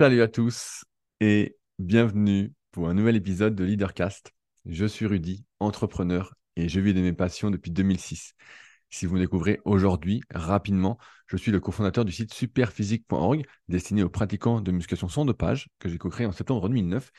Salut à tous et bienvenue pour un nouvel épisode de Leadercast. Je suis Rudy, entrepreneur et je vis de mes passions depuis 2006. Si vous me découvrez aujourd'hui, rapidement, je suis le cofondateur du site superphysique.org destiné aux pratiquants de musculation sans dopage que j'ai co-créé en septembre 2009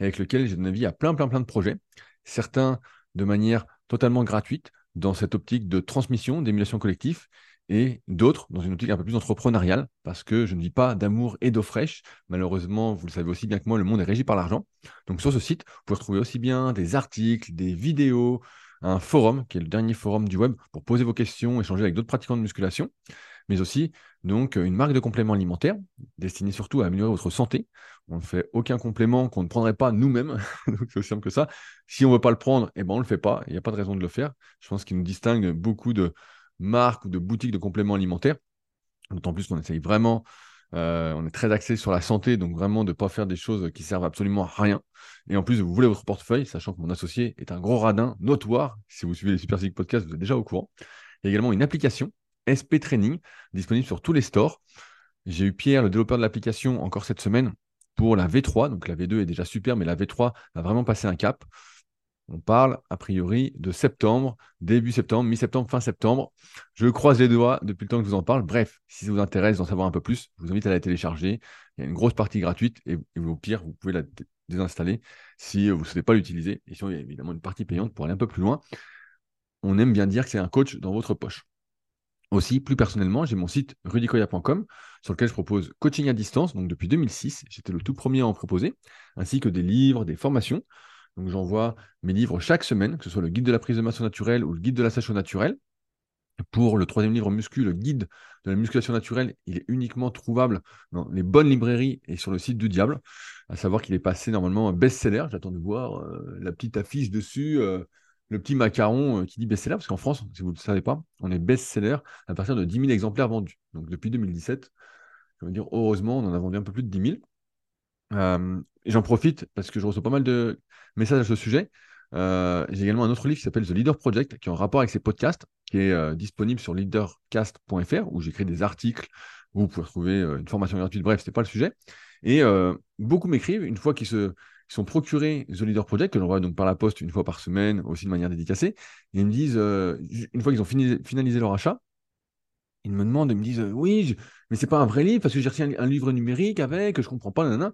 et avec lequel j'ai donné vie à plein plein plein de projets, certains de manière totalement gratuite dans cette optique de transmission, d'émulation collective et d'autres dans une optique un peu plus entrepreneuriale, parce que je ne vis pas d'amour et d'eau fraîche. Malheureusement, vous le savez aussi bien que moi, le monde est régi par l'argent. Donc sur ce site, vous pouvez retrouver aussi bien des articles, des vidéos, un forum, qui est le dernier forum du web, pour poser vos questions, échanger avec d'autres pratiquants de musculation, mais aussi donc une marque de compléments alimentaires destinée surtout à améliorer votre santé. On ne fait aucun complément qu'on ne prendrait pas nous-mêmes, c'est aussi simple que ça. Si on ne veut pas le prendre, eh ben on ne le fait pas, il n'y a pas de raison de le faire. Je pense qu'il nous distingue beaucoup de marques ou de boutiques de compléments alimentaires. D'autant plus qu'on essaye vraiment, euh, on est très axé sur la santé, donc vraiment de ne pas faire des choses qui servent absolument à rien. Et en plus, vous voulez votre portefeuille, sachant que mon associé est un gros radin notoire. Si vous suivez les Super Physique Podcast, vous êtes déjà au courant. Il y a également une application SP Training disponible sur tous les stores. J'ai eu Pierre, le développeur de l'application, encore cette semaine pour la V3. Donc la V2 est déjà super, mais la V3 va vraiment passer un cap. On parle a priori de septembre, début septembre, mi-septembre, fin septembre. Je croise les doigts depuis le temps que je vous en parle. Bref, si ça vous intéresse d'en savoir un peu plus, je vous invite à la télécharger. Il y a une grosse partie gratuite et, au pire, vous pouvez la désinstaller si vous ne souhaitez pas l'utiliser. Et sinon, il y a évidemment une partie payante pour aller un peu plus loin. On aime bien dire que c'est un coach dans votre poche. Aussi, plus personnellement, j'ai mon site rudicoya.com sur lequel je propose coaching à distance, donc depuis 2006. J'étais le tout premier à en proposer, ainsi que des livres, des formations. Donc j'envoie mes livres chaque semaine, que ce soit le guide de la prise de masse naturelle ou le guide de la sèche naturelle. Pour le troisième livre Muscu, le guide de la musculation naturelle, il est uniquement trouvable dans les bonnes librairies et sur le site du diable. À savoir qu'il est passé normalement best-seller. J'attends de voir euh, la petite affiche dessus, euh, le petit macaron euh, qui dit best-seller, parce qu'en France, si vous ne le savez pas, on est best-seller à partir de 10 000 exemplaires vendus. Donc depuis 2017, je veux dire, heureusement, on en a vendu un peu plus de 10 000. J'en profite parce que je reçois pas mal de message à ce sujet. J'ai également un autre livre qui s'appelle The Leader Project, qui est en rapport avec ces podcasts, qui est disponible sur leadercast.fr, où j'écris des articles, où vous pouvez trouver euh, une formation gratuite. Bref, ce n'est pas le sujet. Et beaucoup m'écrivent, une fois qu'ils se sont procurés The Leader Project, que j'envoie donc par la poste une fois par semaine, aussi de manière dédicacée, ils me disent, une fois qu'ils ont finalisé leur achat, ils me demandent, ils me disent, oui, mais c'est pas un vrai livre, parce que j'ai reçu un, livre numérique avec, je comprends pas, nanana.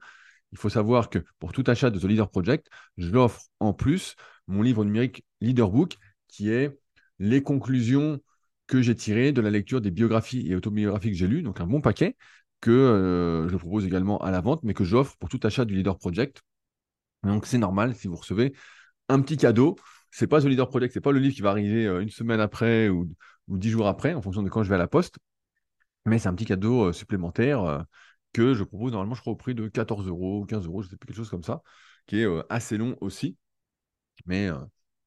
Il faut savoir que pour tout achat de The Leader Project, je l'offre en plus mon livre numérique Leaderbook, qui est les conclusions que j'ai tirées de la lecture des biographies et autobiographies que j'ai lues, donc un bon paquet que euh, je propose également à la vente, mais que j'offre pour tout achat du Leader Project. Donc c'est normal si vous recevez un petit cadeau. C'est pas The Leader Project, c'est pas le livre qui va arriver euh, une semaine après ou, dix jours après, en fonction de quand je vais à la poste, mais c'est un petit cadeau euh, supplémentaire que je propose normalement, je crois, au prix de 14 euros, 15 euros, je sais plus, quelque chose comme ça, qui est euh, assez long aussi, mais euh,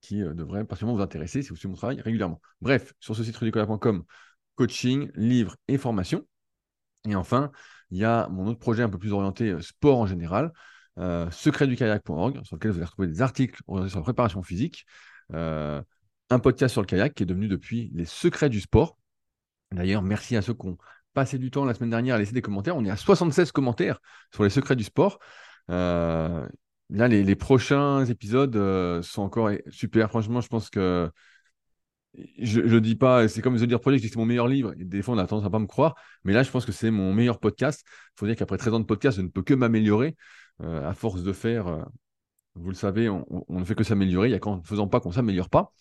qui euh, devrait particulièrement vous intéresser si vous suivez mon travail régulièrement. Bref, sur ce site rudicola.com, coaching, livres et formation. Et enfin, il y a mon autre projet un peu plus orienté sport en général, secretdukayak.org, sur lequel vous allez retrouver des articles orientés sur la préparation physique, un podcast sur le kayak qui est devenu depuis les secrets du sport. D'ailleurs, merci à ceux qui ont passé du temps la semaine dernière à laisser des commentaires. On est à 76 commentaires sur les secrets du sport. Euh, là, les, prochains épisodes euh, sont encore super. Franchement, je pense que je ne dis pas, c'est comme The Leader Project, c'est mon meilleur livre. Des fois, on a tendance à pas me croire. Mais là, je pense que c'est mon meilleur podcast. Il faut dire qu'après 13 ans de podcast, je ne peux que m'améliorer. Euh, à force de faire, vous le savez, on, ne fait que s'améliorer. Il n'y a qu'en ne faisant pas qu'on ne s'améliore pas.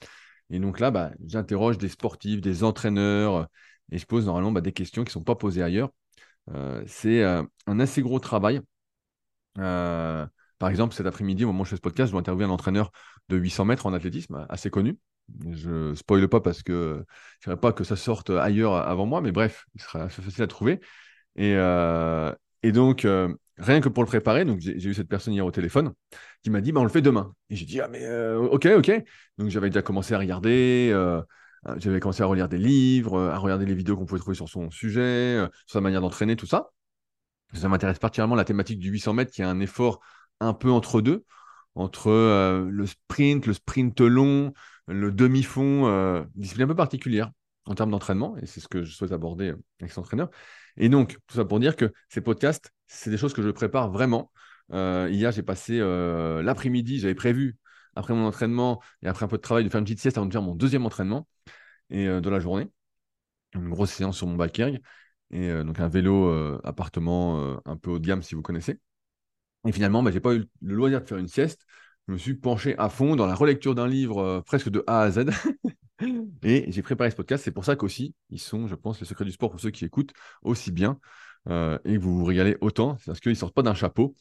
Et donc là, bah, j'interroge des sportifs, des entraîneurs, et je pose normalement bah, des questions qui ne sont pas posées ailleurs. Euh, c'est euh, un assez gros travail. Euh, par exemple, cet après-midi, au moment où je fais ce podcast, je dois interviewer un entraîneur de 800 mètres en athlétisme, assez connu. Je ne spoile pas parce que je ne pas que ça sorte ailleurs avant moi, mais bref, il sera assez facile à trouver. Et, donc, rien que pour le préparer, donc j'ai eu cette personne hier au téléphone qui m'a dit bah, on le fait demain. Et j'ai dit ah ok ok. Donc j'avais déjà commencé à regarder. Euh, j'avais commencé à relire des livres, euh, à regarder les vidéos qu'on pouvait trouver sur son sujet, euh, sur sa manière d'entraîner, tout ça. Ça m'intéresse particulièrement la thématique du 800 mètres, qui est un effort un peu entre deux, entre le sprint, le sprint long, le demi-fond, discipline un peu particulière. en termes d'entraînement, et c'est ce que je souhaite aborder avec cet entraîneur. Et donc, tout ça pour dire que ces podcasts, c'est des choses que je prépare vraiment. hier, j'ai passé l'après-midi, j'avais prévu, après mon entraînement et après un peu de travail, de faire une petite sieste avant de faire mon deuxième entraînement et, de la journée. Une grosse séance sur mon bike et donc un vélo appartement un peu haut de gamme si vous connaissez. Et finalement, bah, je n'ai pas eu le loisir de faire une sieste. Je me suis penché à fond dans la relecture d'un livre presque de A à Z. Et j'ai préparé ce podcast. C'est pour ça qu'aussi, ils sont, je pense, les secrets du sport pour ceux qui écoutent aussi bien euh, et que vous vous régalez autant. C'est parce qu'ils ne sortent pas d'un chapeau.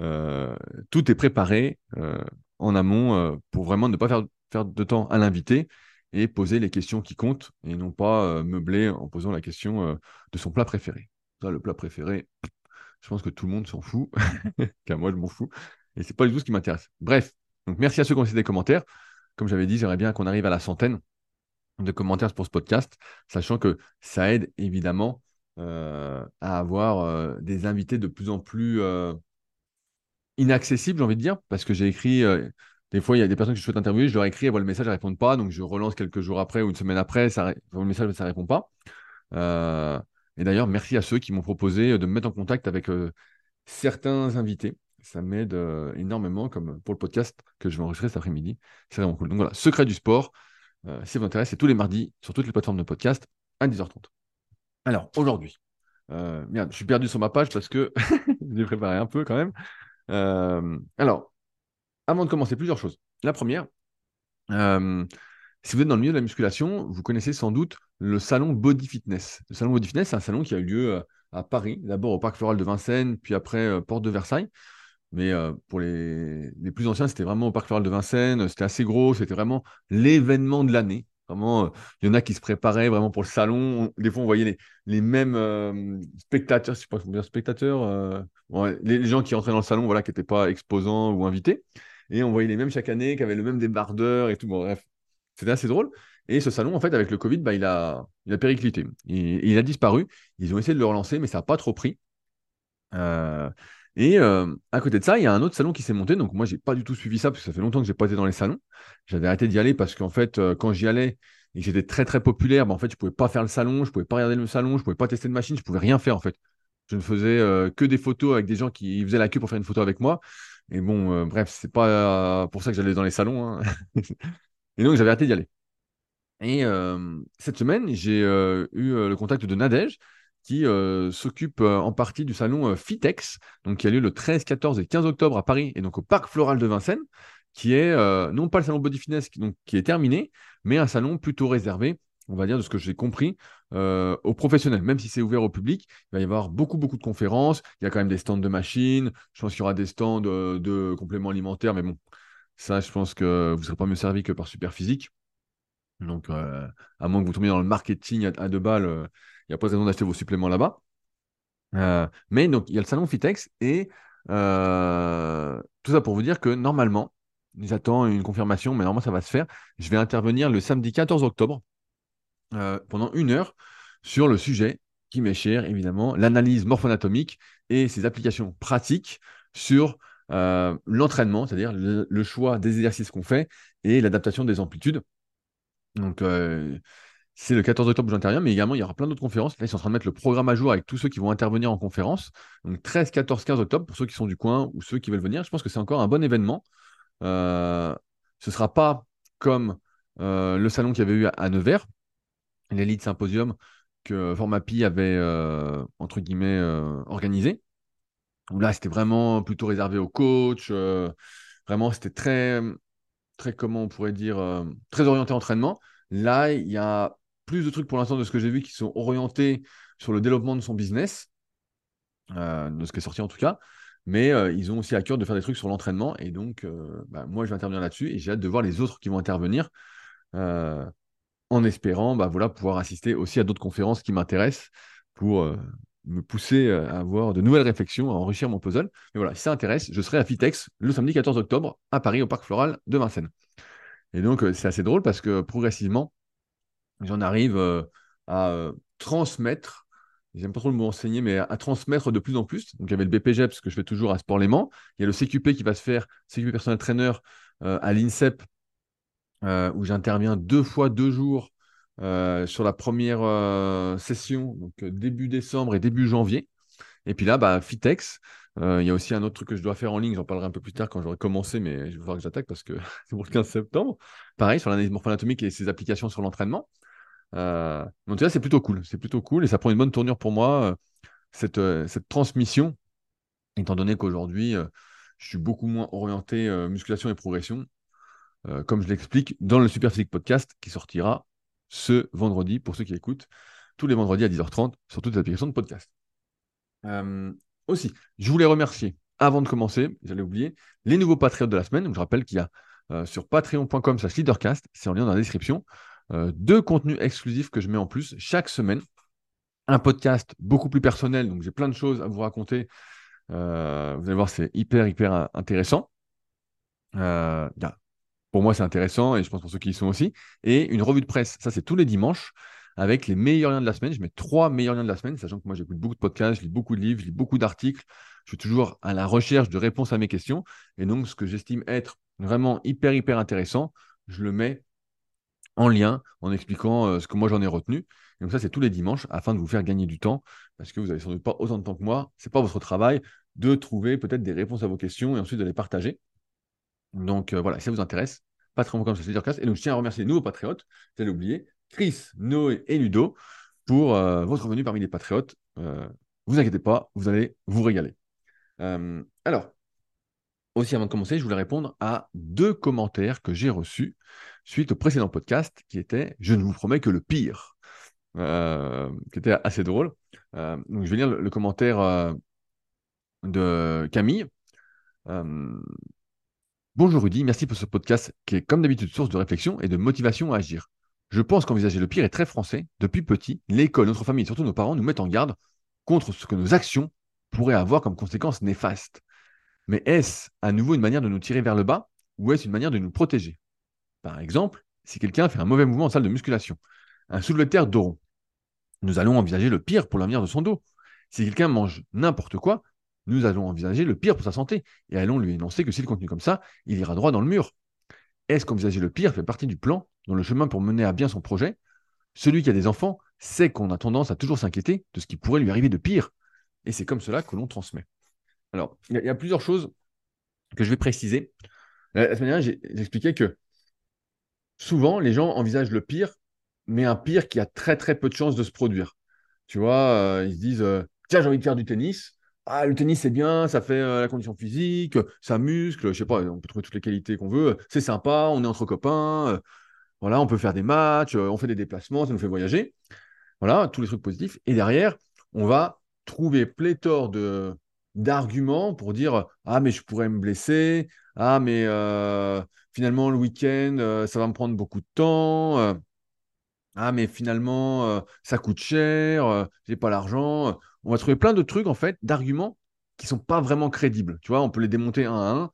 Euh, tout est préparé euh, en amont pour vraiment ne pas faire, faire de temps à l'invité et poser les questions qui comptent et non pas meubler en posant la question de son plat préféré. Ça, le plat préféré, je pense que tout le monde s'en fout, qu'à moi je m'en fous. Et c'est pas du tout ce qui m'intéresse. Bref, donc merci à ceux qui ont laissé des commentaires. Comme j'avais dit, j'aimerais bien qu'on arrive à la centaine de commentaires pour ce podcast, sachant que ça aide évidemment euh, à avoir euh, des invités de plus en plus euh, inaccessibles, j'ai envie de dire, parce que j'ai écrit, des fois il y a des personnes que je souhaite interviewer, je leur écris, elles voient le message, elles ne répondent pas, donc je relance quelques jours après ou une semaine après, ça, le message, ça ne répond pas. et d'ailleurs, merci à ceux qui m'ont proposé de me mettre en contact avec certains invités. Ça m'aide énormément, comme pour le podcast que je vais enregistrer cet après-midi. C'est vraiment cool. Donc voilà, secret du sport. Euh, si vous intéresse, c'est tous les mardis sur toutes les plateformes de podcast à 10h30. Alors, aujourd'hui, euh, merde, je suis perdu sur ma page parce que j'ai préparé un peu quand même. Euh, alors, avant de commencer, plusieurs choses. La première, si vous êtes dans le milieu de la musculation, vous connaissez sans doute le salon Body Fitness. Le salon Body Fitness, c'est un salon qui a eu lieu à Paris, d'abord au Parc Floral de Vincennes, puis après Porte de Versailles. Mais euh, pour les, plus anciens, c'était vraiment au Parc Floral de Vincennes. C'était assez gros. C'était vraiment l'événement de l'année. Vraiment, euh, il y en a qui se préparaient vraiment pour le salon. Des fois, on voyait les, mêmes euh, spectateurs, je sais pas comment dire spectateurs, les, gens qui rentraient dans le salon, voilà, qui n'étaient pas exposants ou invités. Et on voyait les mêmes chaque année, qui avaient le même débardeur et tout. Bref, c'était assez drôle. Et ce salon, en fait, avec le Covid, bah, il, a, il a périclité. Et, il a disparu. Ils ont essayé de le relancer, mais ça n'a pas trop pris. Et euh, à côté de ça, il y a un autre salon qui s'est monté. Donc moi, j'ai pas du tout suivi ça parce que ça fait longtemps que j'ai pas été dans les salons. J'avais arrêté d'y aller parce qu'en fait, euh, quand j'y allais et que j'étais très très populaire, bah, en fait, je pouvais pas faire le salon, je pouvais pas regarder le salon, je pouvais pas tester de machine, je pouvais rien faire en fait. Je ne faisais euh, que des photos avec des gens qui faisaient la queue pour faire une photo avec moi. Et bon, bref, c'est pas pour ça que j'allais dans les salons. Hein. et donc j'avais arrêté d'y aller. Et cette semaine, j'ai eu le contact de Nadège, qui euh, s'occupe euh, en partie du salon euh, Fitex, donc qui a lieu le 13, 14 et 15 octobre à Paris et donc au Parc Floral de Vincennes, qui est non pas le salon Body Fitness qui, donc, qui est terminé, mais un salon plutôt réservé, on va dire de ce que j'ai compris, aux professionnels. Même si c'est ouvert au public, il va y avoir beaucoup, beaucoup de conférences. Il y a quand même des stands de machines. Je pense qu'il y aura des stands de compléments alimentaires, mais bon, ça, je pense que vous ne serez pas mieux servi que par Superphysique. Donc, à moins que vous tombiez dans le marketing à, deux balles, n'y a pas raison d'acheter vos suppléments là-bas. Euh, mais donc, il y a le salon Fitex et euh, tout ça pour vous dire que normalement, j'attends une confirmation, mais normalement ça va se faire. Je vais intervenir le samedi 14 octobre euh, pendant une heure sur le sujet qui m'est cher, évidemment, l'analyse morpho-anatomique et ses applications pratiques sur l'entraînement, c'est-à-dire le, choix des exercices qu'on fait et l'adaptation des amplitudes. Donc, c'est le 14 octobre où j'interviens, mais également, il y aura plein d'autres conférences. Là, ils sont en train de mettre le programme à jour avec tous ceux qui vont intervenir en conférence. Donc 13, 14, 15 octobre pour ceux qui sont du coin ou ceux qui veulent venir. Je pense que c'est encore un bon événement. Euh, ce ne sera pas comme euh, le salon qu'il y avait eu à, Nevers, l'Elite Symposium que Formapi avait, euh, organisé. Là, c'était vraiment plutôt réservé aux coachs. vraiment, c'était très, très, comment on pourrait dire, très orienté entraînement. Là, il y a plus de trucs pour l'instant de ce que j'ai vu qui sont orientés sur le développement de son business, euh, de ce qui est sorti en tout cas. Mais euh, ils ont aussi à cœur de faire des trucs sur l'entraînement. Et donc, euh, bah, moi, je vais intervenir là-dessus et j'ai hâte de voir les autres qui vont intervenir en espérant bah, voilà, pouvoir assister aussi à d'autres conférences qui m'intéressent pour me pousser à avoir de nouvelles réflexions, à enrichir mon puzzle. Mais voilà, si ça intéresse, je serai à Fitex le samedi 14 octobre à Paris, au Parc Floral de Vincennes. Et donc, c'est assez drôle parce que progressivement, j'en arrive euh, à euh, transmettre, j'aime pas trop le mot enseigner, mais à, transmettre de plus en plus. Donc, il y avait le BPGEP, ce que je fais toujours à Sport Léman. Il y a le CQP qui va se faire, CQP personnel trainer euh, à l'INSEP, où j'interviens deux fois deux jours sur la première session, donc début décembre et début janvier. Et puis là, bah, Fitex. Il y a aussi un autre truc que je dois faire en ligne, j'en parlerai un peu plus tard quand j'aurai commencé, mais je vais voir que j'attaque parce que c'est pour le 15 septembre. Pareil, sur l'analyse morpho-anatomique et ses applications sur l'entraînement. Euh, là, c'est plutôt cool. C'est plutôt cool et ça prend une bonne tournure pour moi, cette, cette transmission, étant donné qu'aujourd'hui, je suis beaucoup moins orienté musculation et progression, comme je l'explique dans le Super Physique Podcast qui sortira ce vendredi pour ceux qui écoutent, tous les vendredis à 10h30 sur toutes les applications de podcast. aussi, je voulais remercier, avant de commencer, j'allais oublier, les nouveaux patriotes de la semaine. Donc, je rappelle qu'il y a sur patreon.com slash leadercast, c'est en lien dans la description, deux contenus exclusifs que je mets en plus chaque semaine. Un podcast beaucoup plus personnel, donc j'ai plein de choses à vous raconter euh, vous allez voir, c'est hyper, hyper intéressant. Euh, pour moi, c'est intéressant et je pense pour ceux qui y sont aussi. Et une revue de presse, ça, c'est tous les dimanches avec les meilleurs liens de la semaine. Je mets trois meilleurs liens de la semaine, sachant que moi, j'écoute beaucoup de podcasts, je lis beaucoup de livres, je lis beaucoup d'articles. Je suis toujours à la recherche de réponses à mes questions. Et donc, ce que j'estime être vraiment hyper, hyper intéressant, je le mets en lien en expliquant euh, ce que moi j'en ai retenu. donc ça, c'est tous les dimanches afin de vous faire gagner du temps parce que vous n'avez sans doute pas autant de temps que moi. Ce n'est pas votre travail de trouver peut-être des réponses à vos questions et ensuite de les partager. Donc euh, voilà, si ça vous intéresse, Patreon comme ça, c'est Et donc je tiens à remercier les nouveaux patriotes, vous allez oublier, Chris, Noé et Ludo pour euh, votre venue parmi les patriotes. vous inquiétez pas, vous allez vous régaler. alors, aussi avant de commencer, je voulais répondre à deux commentaires que j'ai reçus suite au précédent podcast qui était Je ne vous promets que le pire, euh, qui était assez drôle. Euh, donc je vais lire le, commentaire euh, de Camille. Bonjour Rudy, merci pour ce podcast qui est comme d'habitude source de réflexion et de motivation à agir. Je pense qu'envisager le pire est très français. Depuis petit, l'école, notre famille et surtout nos parents nous mettent en garde contre ce que nos actions pourraient avoir comme conséquences néfastes. Mais est-ce à nouveau une manière de nous tirer vers le bas ou est-ce une manière de nous protéger? Par exemple, si quelqu'un fait un mauvais mouvement en salle de musculation, un soulevé de terre dos nous allons envisager le pire pour l'avenir de son dos. Si quelqu'un mange n'importe quoi, nous allons envisager le pire pour sa santé et allons lui énoncer que s'il continue comme ça, il ira droit dans le mur. Est-ce qu'envisager le pire fait partie du plan, dans le chemin pour mener à bien son projet? Celui qui a des enfants sait qu'on a tendance à toujours s'inquiéter de ce qui pourrait lui arriver de pire. Et c'est comme cela que l'on transmet. Alors, il y, a plusieurs choses que je vais préciser. La, semaine dernière, j'ai expliqué que souvent, les gens envisagent le pire, mais un pire qui a très très peu de chances de se produire. Tu vois, euh, ils se disent euh, tiens, j'ai envie de faire du tennis. Ah, le tennis, c'est bien, ça fait euh, la condition physique, ça muscle, je sais pas, on peut trouver toutes les qualités qu'on veut. C'est sympa, on est entre copains, voilà, on peut faire des matchs, on fait des déplacements, ça nous fait voyager. Voilà, tous les trucs positifs. Et derrière, on va trouver pléthore de d'arguments pour dire ah mais je pourrais me blesser, ah mais finalement, le week-end, euh, ça va me prendre beaucoup de temps. Euh. ah, mais finalement, euh, ça coûte cher, j'ai pas l'argent. On va trouver plein de trucs, en fait, d'arguments qui sont pas vraiment crédibles. Tu vois, on peut les démonter un à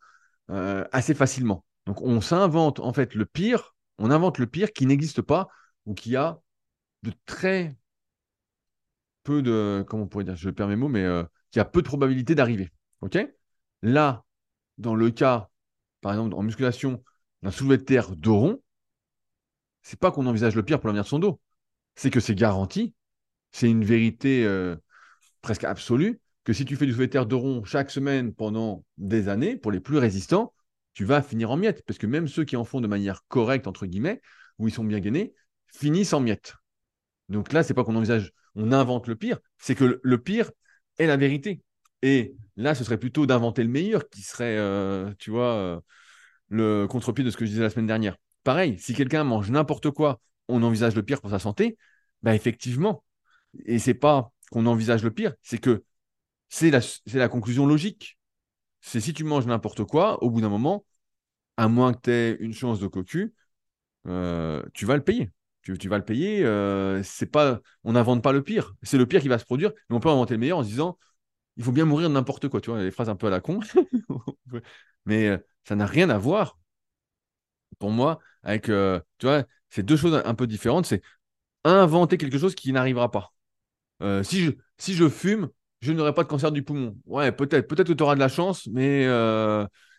un assez facilement. Donc, on s'invente, en fait, le pire, on invente le pire qui n'existe pas ou qui a de très peu de, comment on pourrait dire, je perds mes mots, mais qui a peu de probabilité d'arriver. OK? Là, dans le cas par exemple, en musculation, d'un soulevé de terre de rond, c'est pas qu'on envisage le pire pour l'avenir de son dos. C'est que c'est garanti, c'est une vérité euh, presque absolue, que si tu fais du soulevé de terre de rond chaque semaine pendant des années, pour les plus résistants, tu vas finir en miettes. Parce que même ceux qui en font de manière correcte, entre guillemets, où ils sont bien gainés, finissent en miettes. Donc là, c'est pas qu'on envisage, on invente le pire, c'est que le pire est la vérité. Et là, ce serait plutôt d'inventer le meilleur qui serait, euh, tu vois, euh, le contre-pied de ce que je disais la semaine dernière. Pareil, si quelqu'un mange n'importe quoi, on envisage le pire pour sa santé, bah effectivement. Et c'est pas qu'on envisage le pire, c'est que c'est la, conclusion logique. C'est si tu manges n'importe quoi, au bout d'un moment, à moins que tu aies une chance de cocu, euh, tu vas le payer. Tu, tu vas le payer. c'est pas, on n'invente pas le pire. C'est le pire qui va se produire, mais on peut inventer le meilleur en se disant il faut bien mourir de n'importe quoi, tu vois, les phrases un peu à la con. Mais euh, ça n'a rien à voir, pour moi, avec, euh, tu vois, c'est deux choses un peu différentes. C'est inventer quelque chose qui n'arrivera pas. Euh, si, je, si je fume, je n'aurai pas de cancer du poumon. Ouais, peut-être. Peut-être que tu auras de la chance, mais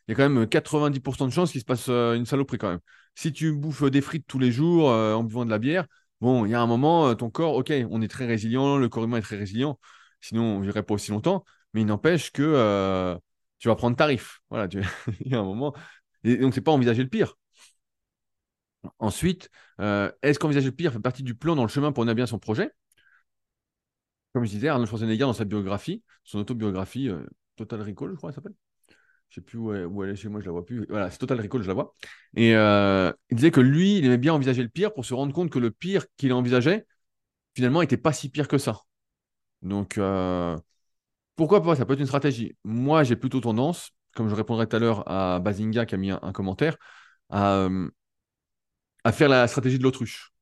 il y a quand même 90% de chances qu'il se passe une saloperie quand même. Si tu bouffes des frites tous les jours en buvant de la bière, bon, il y a un moment, ton corps, ok, on est très résilient, le corps humain est très résilient, sinon on ne vivrait pas aussi longtemps, mais il n'empêche que tu vas prendre tarif. Voilà, il y a un moment. Et donc, c'est pas envisager le pire. Ensuite, est-ce qu'envisager le pire fait partie du plan dans le chemin pour mener bien son projet? Comme je disais, Arnold Schwarzenegger, dans sa biographie, son autobiographie, Total Recall, je crois, elle s'appelle. Je sais plus où elle, est chez moi, je la vois plus. Voilà, c'est Total Recall, je la vois. Et il disait que lui, il aimait bien envisager le pire pour se rendre compte que le pire qu'il envisageait, finalement, n'était pas si pire que ça. Donc, pourquoi pas Ça peut être une stratégie. Moi, j'ai plutôt tendance, comme je répondrai tout à l'heure à Bazinga qui a mis un, commentaire, euh, à, faire la stratégie de l'autruche.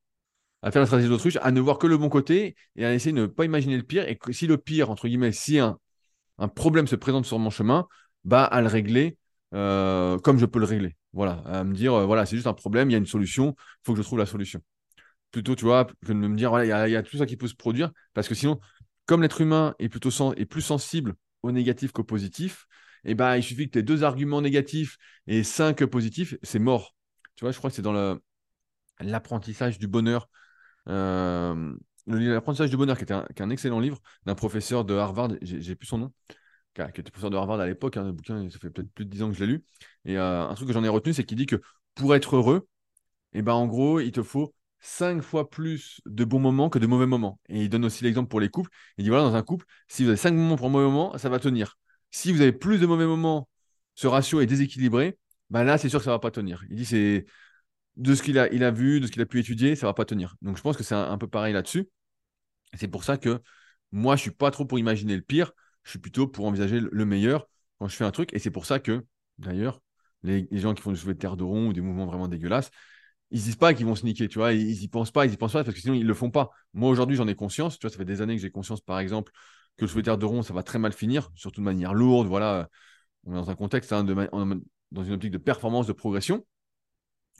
À faire la stratégie de l'autruche, à ne voir que le bon côté et à essayer de ne pas imaginer le pire. Et si le pire, entre guillemets, si un, problème se présente sur mon chemin, bah, à le régler euh, comme je peux le régler. Voilà, à me dire, euh, voilà, c'est juste un problème, il y a une solution, il faut que je trouve la solution. Plutôt, tu vois, que de me dire, voilà, il y, a tout ça qui peut se produire, parce que sinon, comme l'être humain est plutôt est plus sensible au négatif qu'au positif, eh ben, il suffit que tu aies deux arguments négatifs et cinq positifs, c'est mort. Tu vois, je crois que c'est dans l'apprentissage du bonheur. Euh, l'apprentissage du bonheur, qui était un, excellent livre d'un professeur de Harvard, j'ai plus son nom, qui, était professeur de Harvard à l'époque, hein, bouquin, ça fait peut-être plus de dix ans que je l'ai lu. Et euh, un truc que j'en ai retenu, c'est qu'il dit que pour être heureux, eh ben, en gros, il te faut cinq fois plus de bons moments que de mauvais moments. Et il donne aussi l'exemple pour les couples. Il dit voilà, dans un couple, si vous avez cinq moments pour un mauvais moment, ça va tenir. Si vous avez plus de mauvais moments, ce ratio est déséquilibré, ben là, c'est sûr que ça ne va pas tenir. Il dit c'est de ce qu'il a, il a vu, de ce qu'il a pu étudier, ça ne va pas tenir. Donc je pense que c'est un, peu pareil là-dessus. C'est pour ça que moi, je ne suis pas trop pour imaginer le pire, je suis plutôt pour envisager le meilleur quand je fais un truc. Et c'est pour ça que, d'ailleurs, les, gens qui font du soulevé de terre de rond ou des mouvements vraiment dégueulasses, ils disent pas qu'ils vont se niquer, tu vois, ils, y pensent pas, ils y pensent pas parce que sinon ils le font pas. Moi aujourd'hui j'en ai conscience, tu vois, ça fait des années que j'ai conscience par exemple que le souhaiter de rond ça va très mal finir, surtout de manière lourde, voilà, on est dans un contexte hein, de dans une optique de performance, de progression,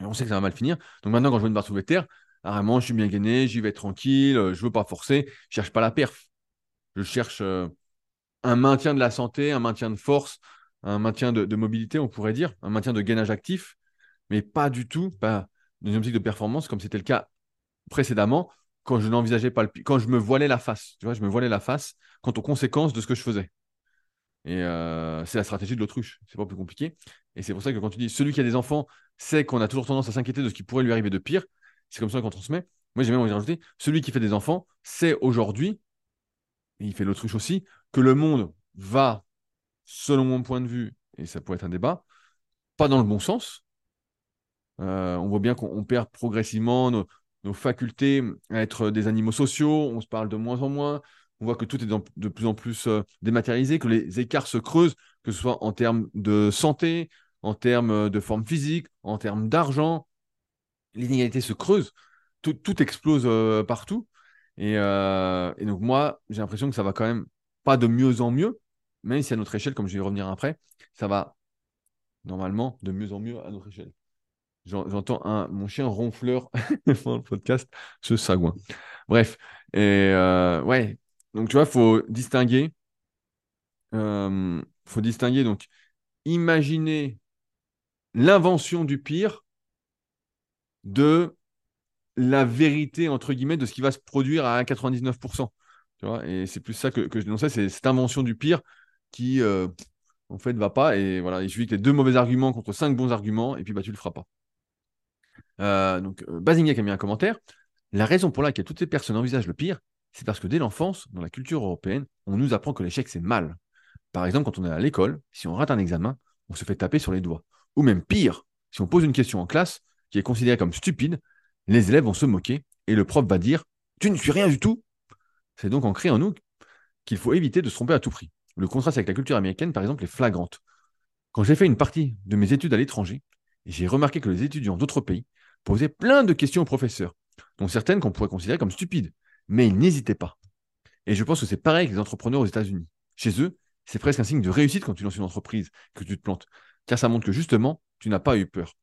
et on sait que ça va mal finir. Donc maintenant quand je vois une barre soulever terre, vraiment je suis bien gainé, j'y vais tranquille, euh, je veux pas forcer, je cherche pas la perf, je cherche euh, un maintien de la santé, un maintien de force, un maintien de, mobilité, on pourrait dire, un maintien de gainage actif, mais pas du tout. Bah, dans une optique de performance, comme c'était le cas précédemment, quand je n'envisageais pas le quand je me voilais la face. Tu vois, je me voilais la face quant aux conséquences de ce que je faisais. Et euh, c'est la stratégie de l'autruche. C'est pas plus compliqué. Et c'est pour ça que quand tu dis celui qui a des enfants sait qu'on a toujours tendance à s'inquiéter de ce qui pourrait lui arriver de pire, c'est comme ça qu'on transmet. Moi, j'ai même envie de rajouter celui qui fait des enfants sait aujourd'hui, il fait l'autruche aussi, que le monde va, selon mon point de vue, et ça pourrait être un débat, pas dans le bon sens, euh, on voit bien qu'on perd progressivement nos, facultés à être des animaux sociaux, on se parle de moins en moins, on voit que tout est de plus en plus euh, dématérialisé, que les écarts se creusent, que ce soit en termes de santé, en termes de forme physique, en termes d'argent. L'inégalité se creuse, tout, explose euh, partout. Et, et, donc moi, j'ai l'impression que ça va quand même pas de mieux en mieux, même si à notre échelle, comme je vais y revenir après, ça va normalement de mieux en mieux à notre échelle. J'entends un, mon chien ronfleur dans le podcast, ce sagouin. Bref, et euh, ouais, donc tu vois, il faut distinguer. Euh, faut distinguer, donc, imaginer l'invention du pire de la vérité, entre guillemets, de ce qui va se produire à 99%. Tu vois et c'est plus ça que, que je dénonçais, c'est cette invention du pire qui, euh, en fait, ne va pas. Et voilà, il suffit que tu deux mauvais arguments contre cinq bons arguments, et puis bah, tu le feras pas. Euh, donc, euh, a mis un commentaire. La raison pour laquelle toutes ces personnes envisagent le pire, c'est parce que dès l'enfance, dans la culture européenne, on nous apprend que l'échec, c'est mal. Par exemple, quand on est à l'école, si on rate un examen, on se fait taper sur les doigts. Ou même pire, si on pose une question en classe qui est considérée comme stupide, les élèves vont se moquer et le prof va dire Tu ne suis rien du tout. C'est donc ancré en nous qu'il faut éviter de se tromper à tout prix. Le contraste avec la culture américaine, par exemple, est flagrante. Quand j'ai fait une partie de mes études à l'étranger, j'ai remarqué que les étudiants d'autres pays poser plein de questions au professeur, dont certaines qu'on pourrait considérer comme stupides, mais ils n'hésitaient pas. Et je pense que c'est pareil avec les entrepreneurs aux États-Unis. Chez eux, c'est presque un signe de réussite quand tu lances une entreprise, que tu te plantes, car ça montre que justement, tu n'as pas eu peur.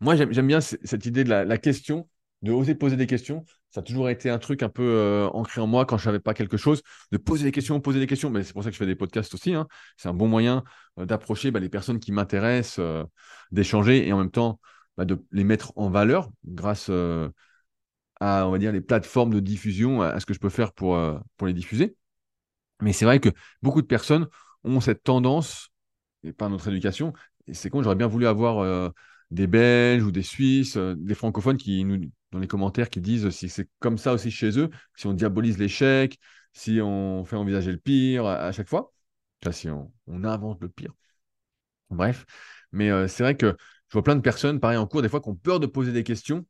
Moi, j'aime bien cette idée de la, question, de oser poser des questions. Ça a toujours été un truc un peu euh, ancré en moi quand je savais pas quelque chose, de poser des questions, poser des questions. Mais c'est pour ça que je fais des podcasts aussi. Hein. C'est un bon moyen euh, d'approcher bah, les personnes qui m'intéressent, euh, d'échanger et en même temps bah, de les mettre en valeur grâce, à, on va dire, les plateformes de diffusion, à, ce que je peux faire pour, pour les diffuser. Mais c'est vrai que beaucoup de personnes ont cette tendance, et pas notre éducation, et c'est con, j'aurais bien voulu avoir des Belges ou des Suisses, euh, des francophones qui nous, dans les commentaires qui disent si c'est comme ça aussi chez eux, si on diabolise l'échec, si on fait envisager le pire à, chaque fois, si on, invente le pire. Bref, mais c'est vrai que je vois plein de personnes, pareil en cours, des fois, qui ont peur de poser des questions.